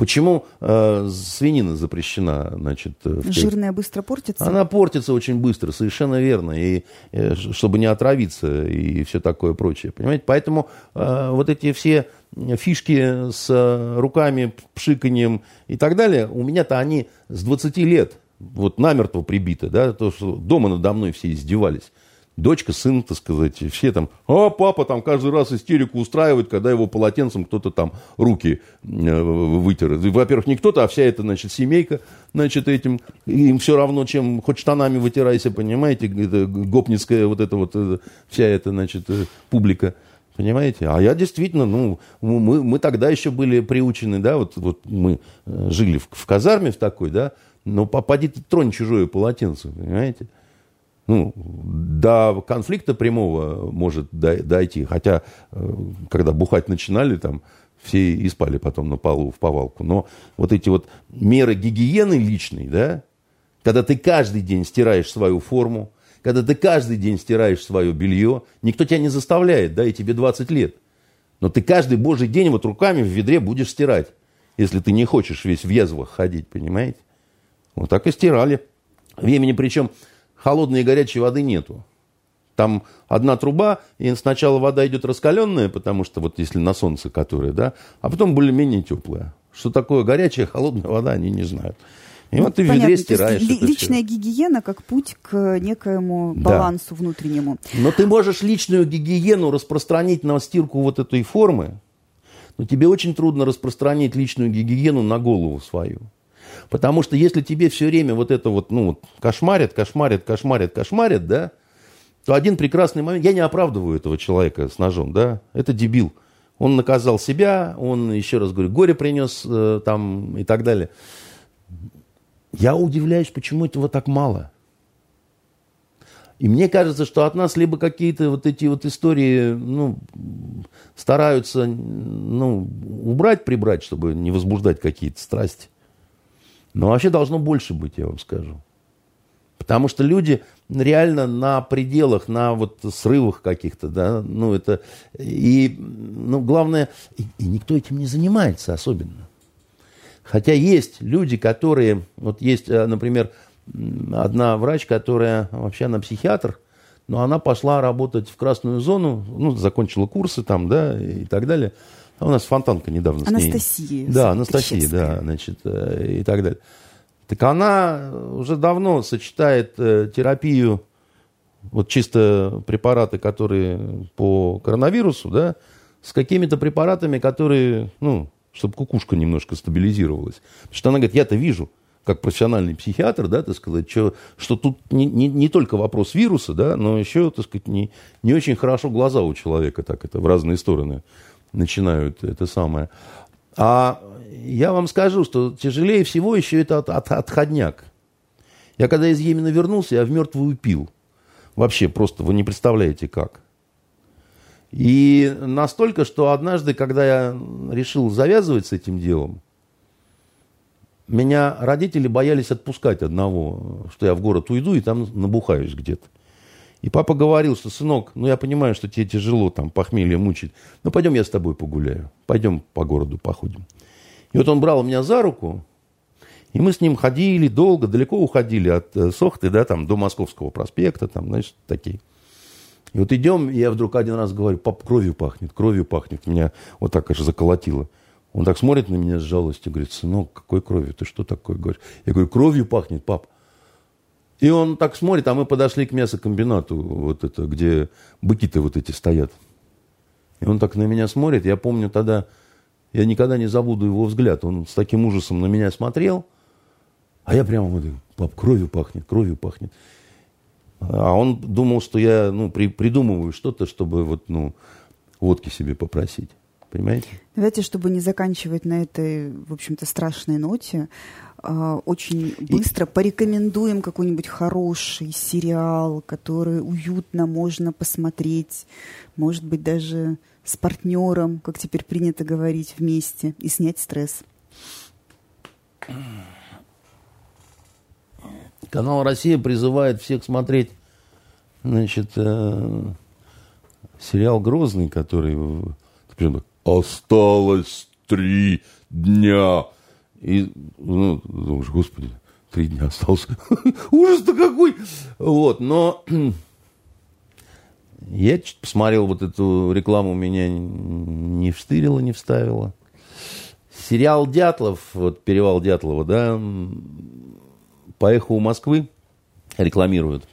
Почему э, свинина запрещена? Значит, в... Жирная быстро портится? Она портится очень быстро, совершенно верно. И э, чтобы не отравиться и все такое прочее. Понимаете? Поэтому э, вот эти все фишки с руками, пшиканием и так далее, у меня-то они с 20 лет вот намертво прибиты, да, то, что дома надо мной все издевались дочка, сын, так сказать, все там, а папа там каждый раз истерику устраивает, когда его полотенцем кто-то там руки э, вытер. Во-первых, не кто-то, а вся эта, значит, семейка, значит, этим, им все равно, чем хоть штанами вытирайся, понимаете, гопницкая вот эта вот, э, вся эта, значит, э, публика. Понимаете? А я действительно, ну, мы, мы тогда еще были приучены, да, вот, вот мы жили в, в казарме в такой, да, но попади ты тронь чужое полотенце, понимаете? Ну, до конфликта прямого может дойти. Хотя, э, когда бухать начинали, там все и спали потом на полу в повалку. Но вот эти вот меры гигиены личной, да, когда ты каждый день стираешь свою форму, когда ты каждый день стираешь свое белье, никто тебя не заставляет, да, и тебе 20 лет. Но ты каждый божий день вот руками в ведре будешь стирать, если ты не хочешь весь в язвах ходить, понимаете? Вот так и стирали. В Йемене причем холодной и горячей воды нету. Там одна труба, и сначала вода идет раскаленная, потому что вот если на солнце которая, да, а потом более-менее теплая. Что такое горячая, холодная вода, они не знают. И вот ты понятно, в ведре стираешь. Ли, личная все. гигиена как путь к некоему балансу да. внутреннему. Но ты можешь личную гигиену распространить на стирку вот этой формы, но тебе очень трудно распространить личную гигиену на голову свою. Потому что если тебе все время вот это вот, ну, кошмарят, кошмарят, кошмарят, кошмарят, да, то один прекрасный момент, я не оправдываю этого человека с ножом, да, это дебил. Он наказал себя, он, еще раз говорю, горе принес э, там и так далее. Я удивляюсь, почему этого так мало. И мне кажется, что от нас либо какие-то вот эти вот истории ну, стараются ну, убрать, прибрать, чтобы не возбуждать какие-то страсти. Но вообще должно больше быть, я вам скажу. Потому что люди реально на пределах, на вот срывах каких-то, да, ну это, и, ну главное, и, и никто этим не занимается особенно. Хотя есть люди, которые, вот есть, э, например, одна врач, которая вообще она психиатр, но она пошла работать в красную зону, ну, закончила курсы там, да, и так далее. А у нас фонтанка недавно Анастасия. с ней. Да, Анастасия, да, значит, э, и так далее. Так она уже давно сочетает э, терапию, вот чисто препараты, которые по коронавирусу, да, с какими-то препаратами, которые, ну, чтобы кукушка немножко стабилизировалась. Потому что она говорит, я-то вижу, как профессиональный психиатр, да, так сказать, что, что тут не, не, не только вопрос вируса, да, но еще, так сказать, не, не очень хорошо глаза у человека так это в разные стороны начинают это самое. А я вам скажу, что тяжелее всего еще это от, от, отходняк. Я когда из Йемена вернулся, я в мертвую пил. Вообще просто, вы не представляете как. И настолько, что однажды, когда я решил завязывать с этим делом, меня родители боялись отпускать одного, что я в город уйду и там набухаюсь где-то. И папа говорил, что, сынок, ну я понимаю, что тебе тяжело, там, похмелье мучить. Ну пойдем я с тобой погуляю. Пойдем по городу походим. И вот он брал меня за руку, И мы с ним ходили долго, далеко уходили от э, Сохты, да, там, до Московского проспекта, там, знаешь, такие. И вот идем, и я вдруг один раз говорю, пап, кровью пахнет, кровью пахнет. Меня вот так аж заколотило. Он так смотрит на меня с жалостью, говорит, сынок, какой кровью, ты что такое говоришь? Я говорю, кровью пахнет, пап. И он так смотрит, а мы подошли к мясокомбинату, вот это, где быки-то вот эти стоят. И он так на меня смотрит, я помню тогда, я никогда не забуду его взгляд. Он с таким ужасом на меня смотрел, а я прямо говорю, пап, кровью пахнет, кровью пахнет. А он думал, что я ну, при, придумываю что-то, чтобы вот, ну, водки себе попросить. Понимаете? Давайте, чтобы не заканчивать на этой, в общем-то, страшной ноте, очень быстро И... порекомендуем какой-нибудь хороший сериал, который уютно можно посмотреть, может быть, даже с партнером, как теперь принято говорить, вместе, и снять стресс. Канал «Россия» призывает всех смотреть, значит, э, сериал «Грозный», который «Осталось три дня». И, ну, думаешь, господи, три дня осталось. Ужас-то какой! Вот, но я посмотрел вот эту рекламу, меня не встырило, не вставило. Сериал Дятлов, вот «Перевал Дятлова», да, по эху Москвы рекламируют,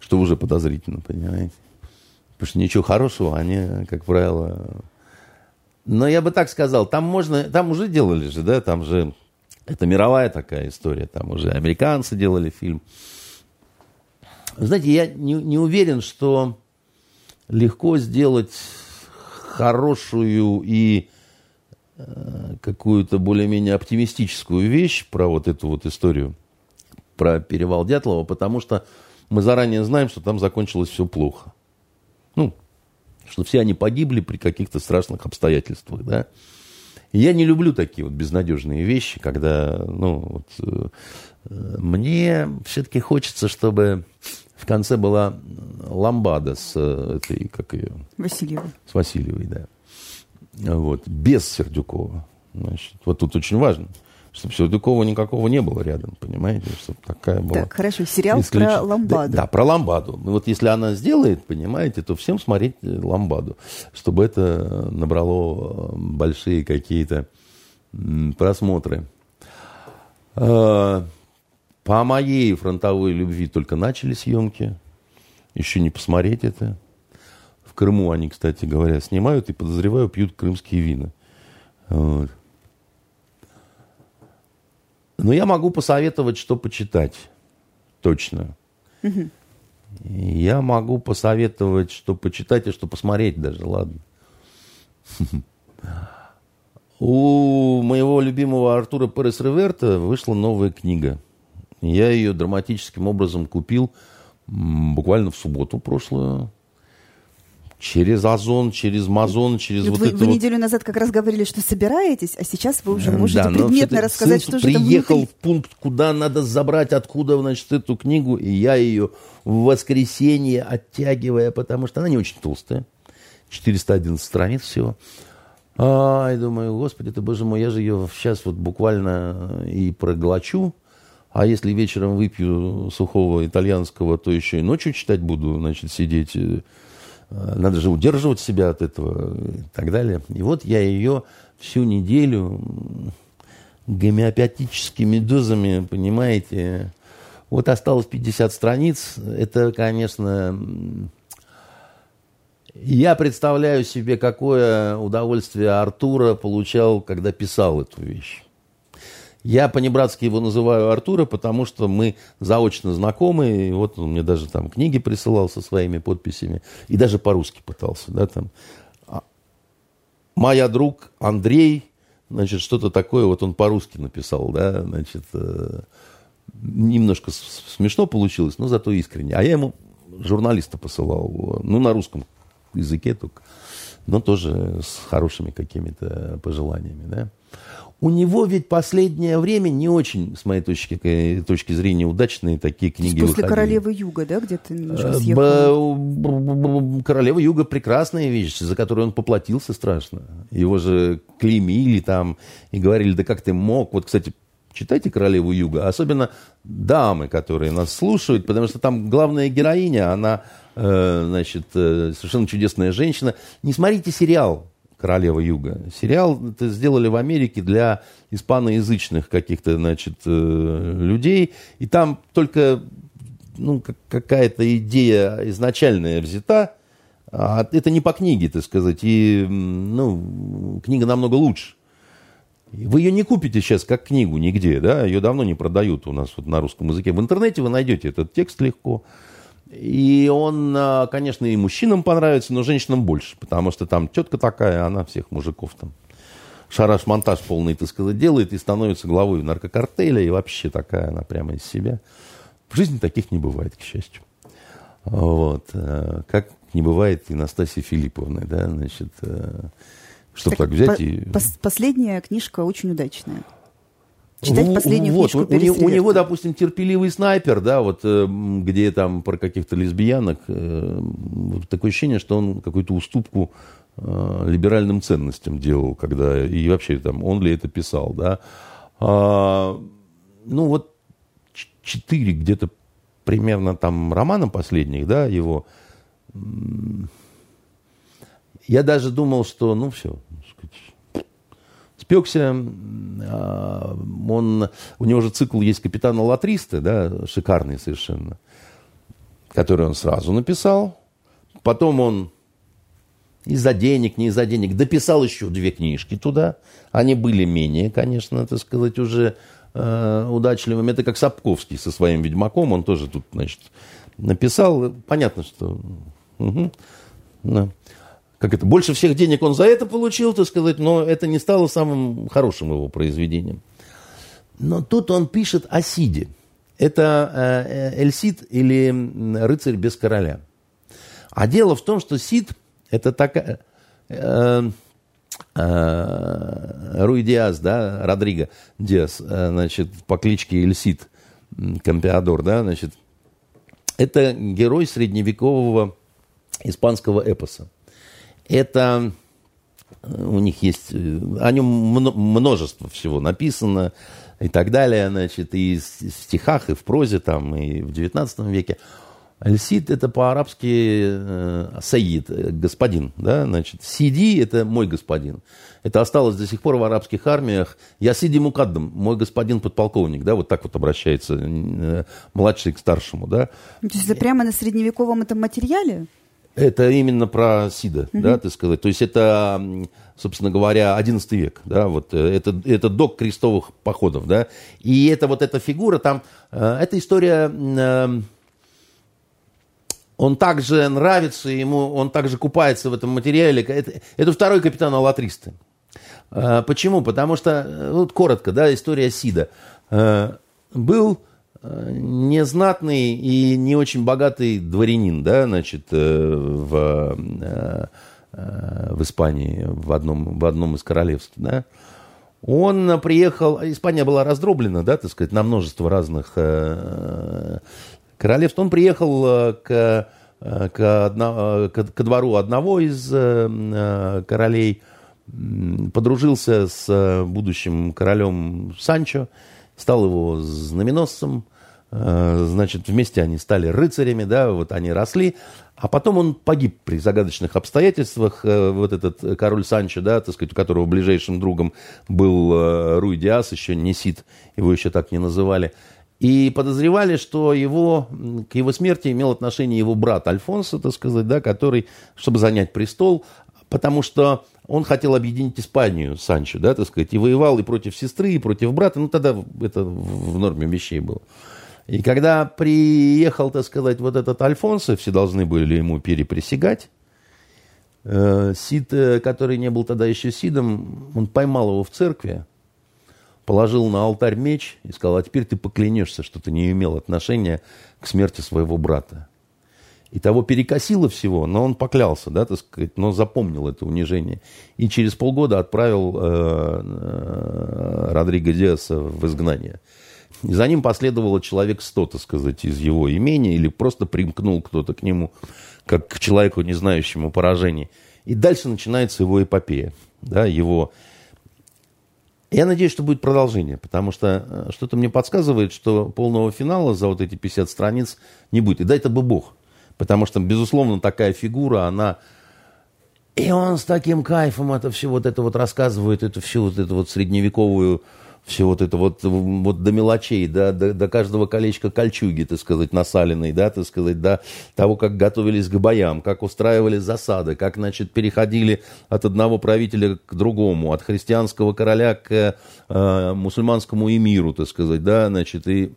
что уже подозрительно, понимаете? Потому что ничего хорошего они, как правило... Но я бы так сказал, там можно... Там уже делали же, да, там же... Это мировая такая история, там уже американцы делали фильм. Знаете, я не, не уверен, что легко сделать хорошую и э, какую-то более-менее оптимистическую вещь про вот эту вот историю про перевал Дятлова, потому что мы заранее знаем, что там закончилось все плохо. Ну, что все они погибли при каких-то страшных обстоятельствах, да. И я не люблю такие вот безнадежные вещи, когда, ну, вот, э, мне все-таки хочется, чтобы в конце была ламбада с э, этой, как ее? Васильевой. С Васильевой, да. Вот, без Сердюкова. Значит, вот тут очень важно чтобы Сердюкова никакого не было рядом, понимаете, чтобы такая была. Так, хорошо, сериал исключ... про Ламбаду. Да, да, про Ламбаду. Ну, вот если она сделает, понимаете, то всем смотреть Ламбаду, чтобы это набрало э, большие какие-то просмотры. А, по моей фронтовой любви только начали съемки, еще не посмотреть это. В Крыму они, кстати говоря, снимают и, подозреваю, пьют крымские вина. Вот. Но я могу посоветовать, что почитать. Точно. Я могу посоветовать, что почитать и что посмотреть даже, ладно. У моего любимого Артура Перес Реверта вышла новая книга. Я ее драматическим образом купил буквально в субботу прошлую. Через Озон, через Мазон, через вот, вот это Вы вот... неделю назад как раз говорили, что собираетесь, а сейчас вы уже можете да, предметно рассказать, что же там приехал в пункт, куда надо забрать, откуда, значит, эту книгу, и я ее в воскресенье оттягивая, потому что она не очень толстая. 411 страниц всего. Ай, думаю, господи ты, боже мой, я же ее сейчас вот буквально и проглочу. А если вечером выпью сухого итальянского, то еще и ночью читать буду, значит, сидеть э, Э, надо же удерживать себя от этого и так далее. И вот я ее всю неделю гомеопатическими дозами, понимаете, вот осталось 50 страниц. Это, конечно, я представляю себе, какое удовольствие Артура получал, когда писал эту вещь. Я по-небратски его называю Артура, потому что мы заочно знакомы. И вот он мне даже там книги присылал со своими подписями. И даже по-русски пытался. Да, там. А моя друг Андрей, значит, что-то такое, вот он по-русски написал, да, значит, э, немножко смешно получилось, но зато искренне. А я ему журналиста посылал, ну, на русском языке только, но тоже с хорошими какими-то пожеланиями, да. У него ведь последнее время не очень, с моей точки, э, точки зрения, удачные такие книги После выходили. «Королевы Юга», да, где ты немножко э, съехал? «Королева Юга» прекрасная вещь, за которую он поплатился страшно. Его же клеймили там и говорили, да как ты мог. Вот, кстати, Читайте «Королеву Юга», особенно дамы, которые нас слушают, потому что там главная героиня, она, э, значит, э, совершенно чудесная женщина. Не смотрите сериал «Королева Юга». Сериал это сделали в Америке для испаноязычных каких-то, значит, э, людей, и там только ну, какая-то идея изначальная взята, а это не по книге, так сказать, и, ну, книга намного лучше. Вы ее не купите сейчас как книгу нигде, да, ее давно не продают у нас вот на русском языке. В интернете вы найдете этот текст легко. И он, а, конечно, и мужчинам понравится, но женщинам больше, потому что там тетка такая, она всех мужиков там шараш-монтаж полный, так сказать, делает и становится главой наркокартеля, и вообще такая она прямо из себя. В жизни таких не бывает, к счастью. Вот. Э, как не бывает и Настасьи Филипповны, да, значит, э, чтобы так, так взять по- и... Пос- последняя книжка очень удачная. Читать в, последнюю вот, книжку у, у, него, допустим, терпеливый снайпер, да, вот э, где там про каких-то лесбиянок, э, вот такое ощущение, что он какую-то уступку э, либеральным ценностям делал, когда и вообще там он ли это писал, да. А, ну вот четыре где-то примерно там романа последних, да, его я даже думал, что, ну, все, спекся. А, он, у него же цикл есть «Капитана Латриста», да, шикарный совершенно, который он сразу написал. Потом он из-за денег, не из-за денег, дописал еще две книжки туда. Они были менее, конечно, так сказать, уже э, удачливыми. Это как Сапковский со своим «Ведьмаком». Он тоже тут, значит, написал. Понятно, что... Угу. Да как это, больше всех денег он за это получил, так сказать, но это не стало самым хорошим его произведением. Но тут он пишет о Сиде. Это э, Эльсид или рыцарь без короля. А дело в том, что Сид это такая... Э, э, Руи Диас, да, Родриго Диас, э, значит, по кличке Эльсид Кампеадор, да, значит, это герой средневекового испанского эпоса. Это э, у них есть, э, о нем множество всего написано и так далее, значит, и в стихах, и в прозе, там, и в XIX веке. Аль-Сид это по-арабски э, Саид, э, господин, да, значит, Сиди это мой господин. Это осталось до сих пор в арабских армиях. Я Сиди Мукаддам, мой господин подполковник, да, вот так вот обращается э, младший к старшему, да. То есть это прямо на средневековом этом материале? Это именно про Сида, угу. да, ты сказать. То есть это, собственно говоря, XI век, да, вот э, это, это док крестовых походов, да. И это вот эта фигура там, э, эта история, э, он также нравится ему, он также купается в этом материале. Это, это второй капитан Аллатристы. Почему? Потому что, вот коротко, да, история Сида. Был незнатный и не очень богатый дворянин, да, значит, э, в, э, в Испании, в одном, в одном из королевств, да, он приехал, Испания была раздроблена, да, так сказать, на множество разных э, королевств. Он приехал к, к, одно, к, к двору одного из королей, подружился с будущим королем Санчо, стал его знаменосцем, Э, значит, вместе они стали рыцарями, да, вот они росли, а потом он погиб при загадочных обстоятельствах, э, вот этот король Санчо, да, так сказать, у которого ближайшим другом был э, Руй Диас, еще не Сид, его еще так не называли, и подозревали, что его, к его смерти имел отношение его брат Альфонсо, так сказать, да, который, чтобы занять престол, потому что он хотел объединить Испанию, Санчо, да, так сказать, и воевал и против сестры, и против брата, ну, тогда это в норме вещей было. И когда приехал, так сказать, вот этот Альфонсо, все должны были ему переприсягать, э, Сид, э, который не был тогда еще Сидом, он поймал его в церкви, положил на алтарь меч и сказал, а теперь ты поклянешься, что ты не имел отношения к смерти своего брата. И того перекосило всего, но он поклялся, да, так сказать, но запомнил это унижение. И через полгода отправил э, э, Родриго Диаса в изгнание. За ним последовало человек сто, так сказать, из его имения, или просто примкнул кто-то к нему, как к человеку, не знающему поражений. И дальше начинается его эпопея, да, его... Я надеюсь, что будет продолжение, потому что э, что-то мне подсказывает, что полного финала за вот эти 50 страниц не будет. И дай-то бы бог. Потому что, безусловно, такая фигура, она... И он с таким кайфом это все вот это вот рассказывает, эту всю вот эту вот средневековую все вот это вот, вот до мелочей, да, до, до каждого колечка кольчуги, так сказать, насаленной, да, так сказать, до того, как готовились к боям, как устраивали засады, как, значит, переходили от одного правителя к другому, от христианского короля к э, мусульманскому эмиру, так сказать, да, значит, и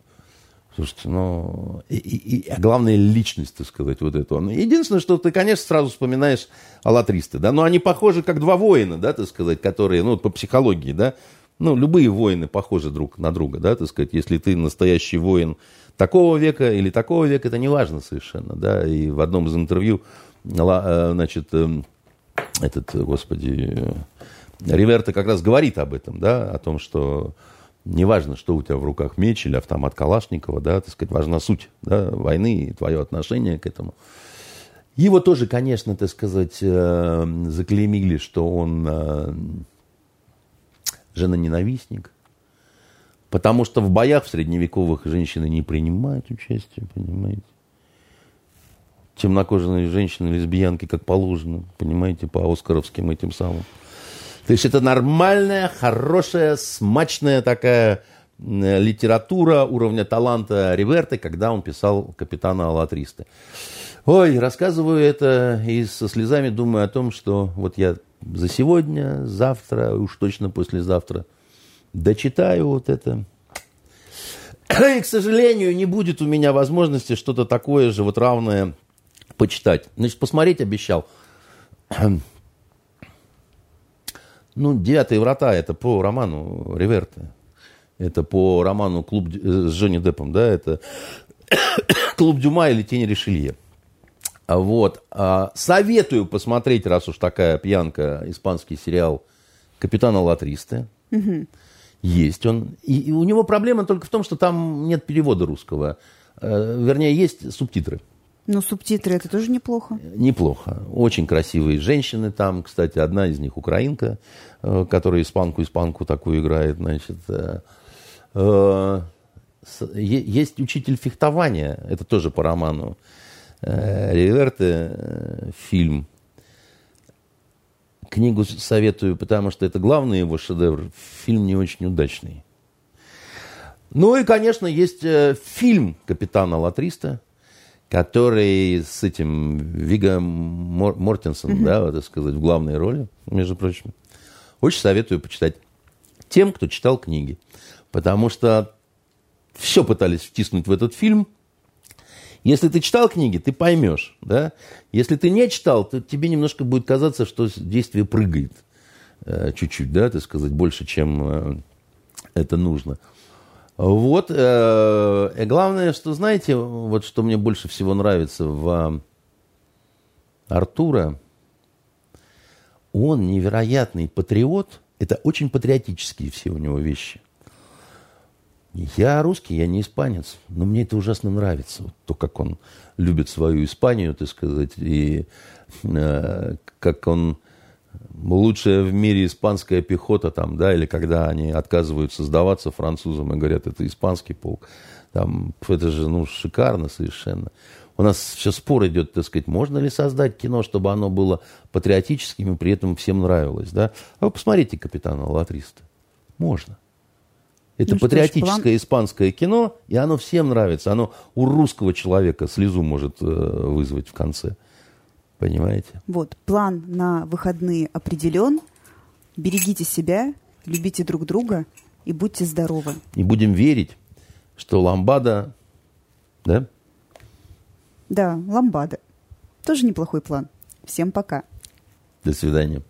Слушайте, ну, и, и, а главное, личность, так сказать, вот эту. Единственное, что ты, конечно, сразу вспоминаешь аллатристы, да, но они похожи как два воина, да, так сказать, которые, ну, по психологии, да, ну, любые воины похожи друг на друга, да, так сказать, если ты настоящий воин такого века или такого века, это не важно совершенно, да, и в одном из интервью, э, значит, э, этот, господи, Риверта как раз говорит об этом, да, о том, что неважно, что у тебя в руках меч или автомат Калашникова, да, так сказать, важна суть да, войны и твое отношение к этому. Его тоже, конечно, так сказать, э, заклеймили, что он жена-ненавистник. Потому что в боях в средневековых женщины не принимают участие, понимаете. Темнокожие женщины, лесбиянки, как положено, понимаете, по оскаровским этим самым. То есть это нормальная, хорошая, смачная такая литература уровня таланта Риверты, когда он писал «Капитана Алатристы». Ой, рассказываю это и со слезами думаю о том, что вот я за сегодня, завтра, уж точно послезавтра дочитаю вот это. И, к сожалению, не будет у меня возможности что-то такое же вот равное почитать. Значит, посмотреть обещал. Ну, «Девятые врата» — это по роману Риверта. Это по роману «Клуб» с Джонни Деппом, да, это «Клуб Дюма» или «Тень Ришелье». Вот. А, советую посмотреть, раз уж такая пьянка, испанский сериал «Капитана Латристы». Угу. Есть он. И, и у него проблема только в том, что там нет перевода русского. Э, вернее, есть субтитры. Ну, субтитры это тоже неплохо. Неплохо. Очень красивые женщины там. Кстати, одна из них украинка, э, которая испанку-испанку такую играет. Значит, э, есть учитель фехтования. Это тоже по роману Э, Риверте э, фильм. Книгу советую, потому что это главный его шедевр. Фильм не очень удачный. Ну и, конечно, есть э, фильм «Капитана Латриста», который с этим Вига Мор Мортенсен, mm-hmm. да, вот, так сказать, в главной роли, между прочим. Очень советую почитать тем, кто читал книги. Потому что все пытались втиснуть в этот фильм – если ты читал книги, ты поймешь, да. Если ты не читал, то тебе немножко будет казаться, что действие прыгает э, чуть-чуть, да, так сказать, больше, чем э, это нужно. Вот. Э, и главное, что, знаете, вот что мне больше всего нравится в Артура, он невероятный патриот, это очень патриотические все у него вещи. Я русский, я не испанец, но мне это ужасно нравится. Вот то, как он любит свою Испанию, так сказать, и э, как он лучшая в мире испанская пехота там, да, или когда они отказываются сдаваться французам и говорят, это испанский полк. Там, это же, ну, шикарно совершенно. У нас все спор идет, так сказать, можно ли создать кино, чтобы оно было патриотическим и при этом всем нравилось, да? А вы посмотрите «Капитана Латриста». Можно. Это ну, патриотическое план... испанское кино, и оно всем нравится. Оно у русского человека слезу может э, вызвать в конце. Понимаете? Вот, план на выходные определен. Берегите себя, любите друг друга и будьте здоровы. И будем верить, что ламбада, да? Да, ламбада. Тоже неплохой план. Всем пока. До свидания.